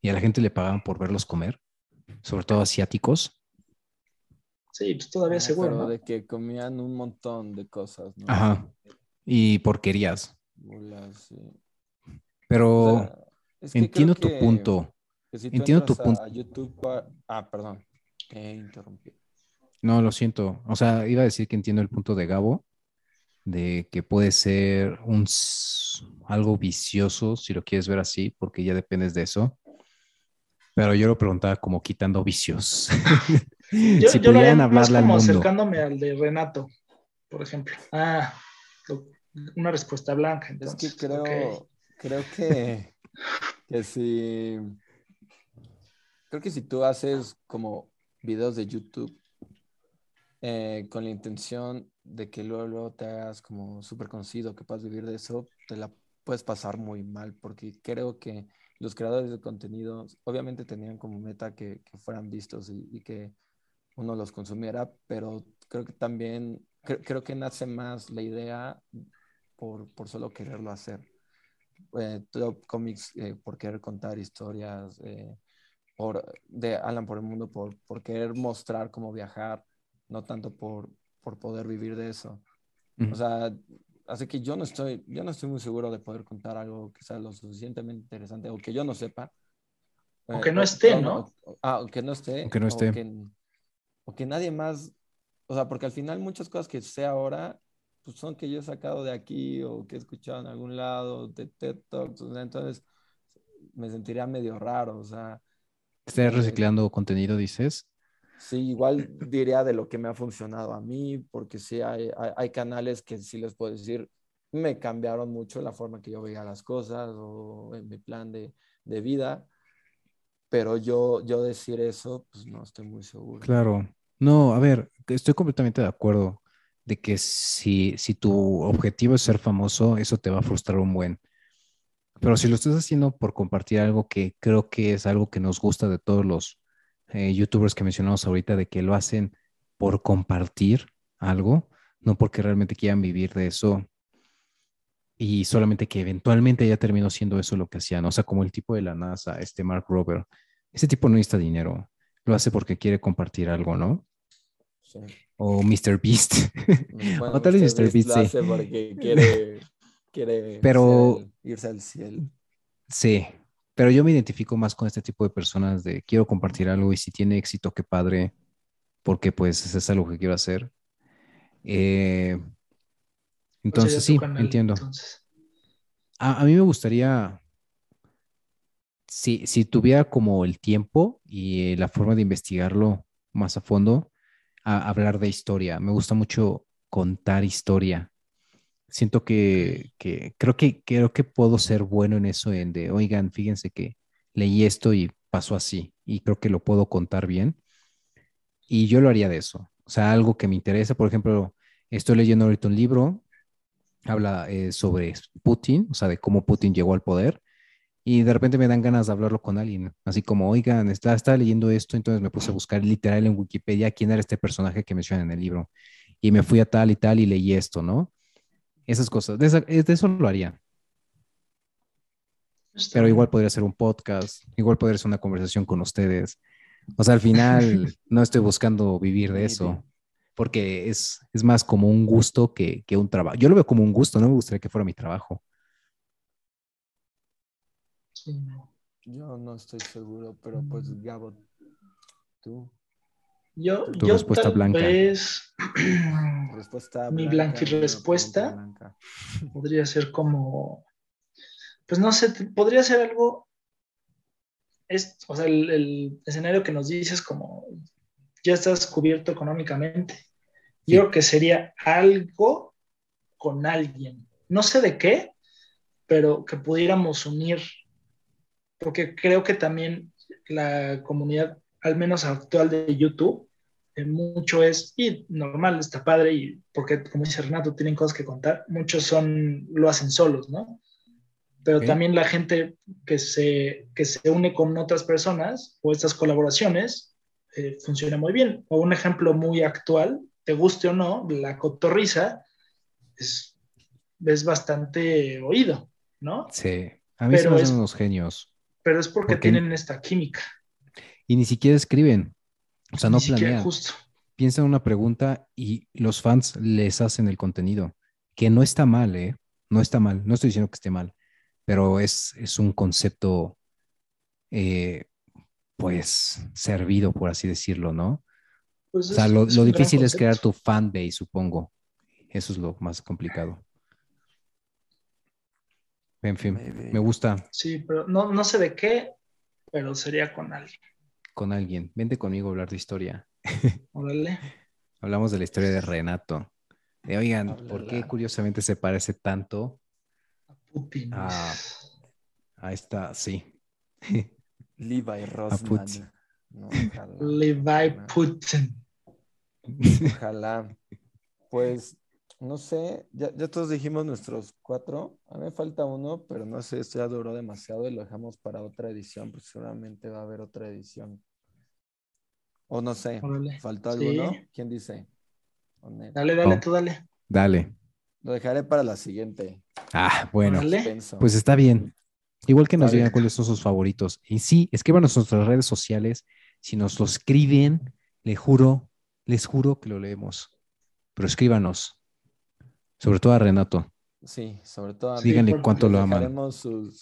Y a la gente le pagaban por verlos comer, sobre todo asiáticos. Sí, pues todavía Ah, seguro, pero ¿no? de que comían un montón de cosas, ¿no? Ajá. Y porquerías. Bolas, sí. Pero O sea, es que entiendo tu que- punto. que si tú entiendo tu punto. a YouTube, cua- ah, perdón, interrumpí. No, lo siento. O sea, iba a decir que entiendo el punto de Gabo, de que puede ser un, algo vicioso, si lo quieres ver así, porque ya dependes de eso. Pero yo lo preguntaba como quitando vicios. yo, si yo pudieran hablarle como acercándome al de Renato, por ejemplo. Ah, una respuesta blanca. Entonces. Es que creo, creo que, que si creo que si tú haces como videos de YouTube eh, con la intención de que luego, te hagas como súper conocido, que puedas vivir de eso, te la puedes pasar muy mal, porque creo que los creadores de contenido obviamente tenían como meta que, fueran vistos y, que uno los consumiera, pero creo que también, creo que nace más la idea por, por solo quererlo hacer. Eh, todo cómics eh, por querer contar historias, por, de Alan por el mundo, por, por querer mostrar cómo viajar, no tanto por, por poder vivir de eso. O sea, así que yo no estoy, yo no estoy muy seguro de poder contar algo que sea lo suficientemente interesante o que yo no sepa. O que no esté, ¿no? ah, o que no esté. O que no esté. O que, nadie más, o sea, porque al final muchas cosas que sé ahora, pues son que yo he sacado de aquí o que he escuchado en algún lado, de TED Talks, entonces me sentiría medio raro, o sea. ¿Estás reciclando contenido, dices? Sí, igual diría de lo que me ha funcionado a mí, porque sí hay, hay, canales que sí les puedo decir, me cambiaron mucho la forma que yo veía las cosas o en mi plan de, de vida, pero yo, yo decir eso, pues no estoy muy seguro. Claro, no, a ver, estoy completamente de acuerdo de que si, si tu objetivo es ser famoso, eso te va a frustrar un buen. Pero si lo estás haciendo por compartir algo que creo que es algo que nos gusta de todos los eh, youtubers que mencionamos ahorita de que lo hacen por compartir algo, no porque realmente quieran vivir de eso y solamente que eventualmente ya terminó siendo eso lo que hacían, o sea, como el tipo de la NASA, este Mark Rober, ese tipo no necesita dinero, lo hace porque quiere compartir algo, ¿no? Sí. O Mr. Beast. o tal vez Mr. Beast, sí. porque quiere, quiere Pero, irse al cielo. Sí, pero yo me identifico más con este tipo de personas de quiero compartir algo y si tiene éxito, qué padre, porque pues es algo que quiero hacer. Eh, entonces, sí, entiendo. A, mí me gustaría, si, si tuviera como el tiempo y la forma de investigarlo más a fondo, a hablar de historia. Me gusta mucho contar historia siento que, creo que creo que puedo ser bueno en eso, en de, oigan, fíjense que leí esto y pasó así, y creo que lo puedo contar bien. Y yo lo haría de eso. O sea, algo que me interesa, por ejemplo, estoy leyendo ahorita un libro, habla eh, sobre Putin, o sea, de cómo Putin llegó al poder, y de repente me dan ganas de hablarlo con alguien, así como, oigan, está, está leyendo esto, entonces me puse a buscar literal en Wikipedia quién era este personaje que menciona en el libro, y me fui a tal y tal y leí esto, ¿no? Esas cosas. De, eso lo haría. Pero igual podría ser un podcast, igual podría ser una conversación con ustedes. O sea, al final no estoy buscando vivir de eso, porque es, es más como un gusto que, que un trabajo. Yo lo veo como un gusto, no me gustaría que fuera mi trabajo. Yo no estoy seguro, pero pues Gabo, tú. Yo, yo respuesta tal blanca. vez respuesta mi blanca respuesta podría ser como, pues no sé, podría ser algo, es, o sea, el, escenario que nos dices como, ya estás cubierto económicamente. Yo creo que sería algo con alguien, no sé de qué, pero que pudiéramos unir, porque creo que también la comunidad al menos actual de YouTube, mucho es, y normal, está padre, y porque como dice Renato, tienen cosas que contar, muchos son, lo hacen solos, ¿no? Pero también la gente que se, que se une con otras personas o estas colaboraciones eh, funciona muy bien. O un ejemplo muy actual, te guste o no, la cotorriza es, es bastante oído, ¿no? Sí, a mí pero son unos genios. Pero es porque tienen esta química y ni siquiera escriben. O sea, no planean. Justo. Piensan una pregunta y los fans les hacen el contenido, que no está mal, ¿eh? No está mal, no estoy diciendo que esté mal, pero es, es un concepto, eh, pues, servido, por así decirlo, ¿no? Pues o sea, lo, difícil es crear tu fan base, supongo. eso es lo más complicado. En fin, Maybe. me gusta Sí, pero no, no sé de qué, pero sería con alguien. con alguien. Vente conmigo a hablar de historia. Órale. Hablamos de la historia de Renato. De, oigan, ¿por qué curiosamente se parece tanto Putin. Ah. a esta? Sí. Levi. Rosman. No. Levi. Putin. Ojalá. Pues, no sé, ya, ya todos dijimos nuestros cuatro. A mí me falta uno, pero no sé, esto ya duró demasiado y lo dejamos para otra edición, pues seguramente va a haber otra edición. O no sé, Órale. ¿faltó Sí. alguno? ¿Quién dice? Dale, dale, tú dale. Dale. Lo dejaré para la siguiente. Ah, bueno. Pues está bien. Igual que nos digan cuáles son sus favoritos. Y sí, escríbanos en nuestras redes sociales. Si nos lo escriben, le juro, les juro que lo leemos. Pero escríbanos. Sobre todo a Renato. Sí, sobre todo a mí. Díganle cuánto lo aman. sus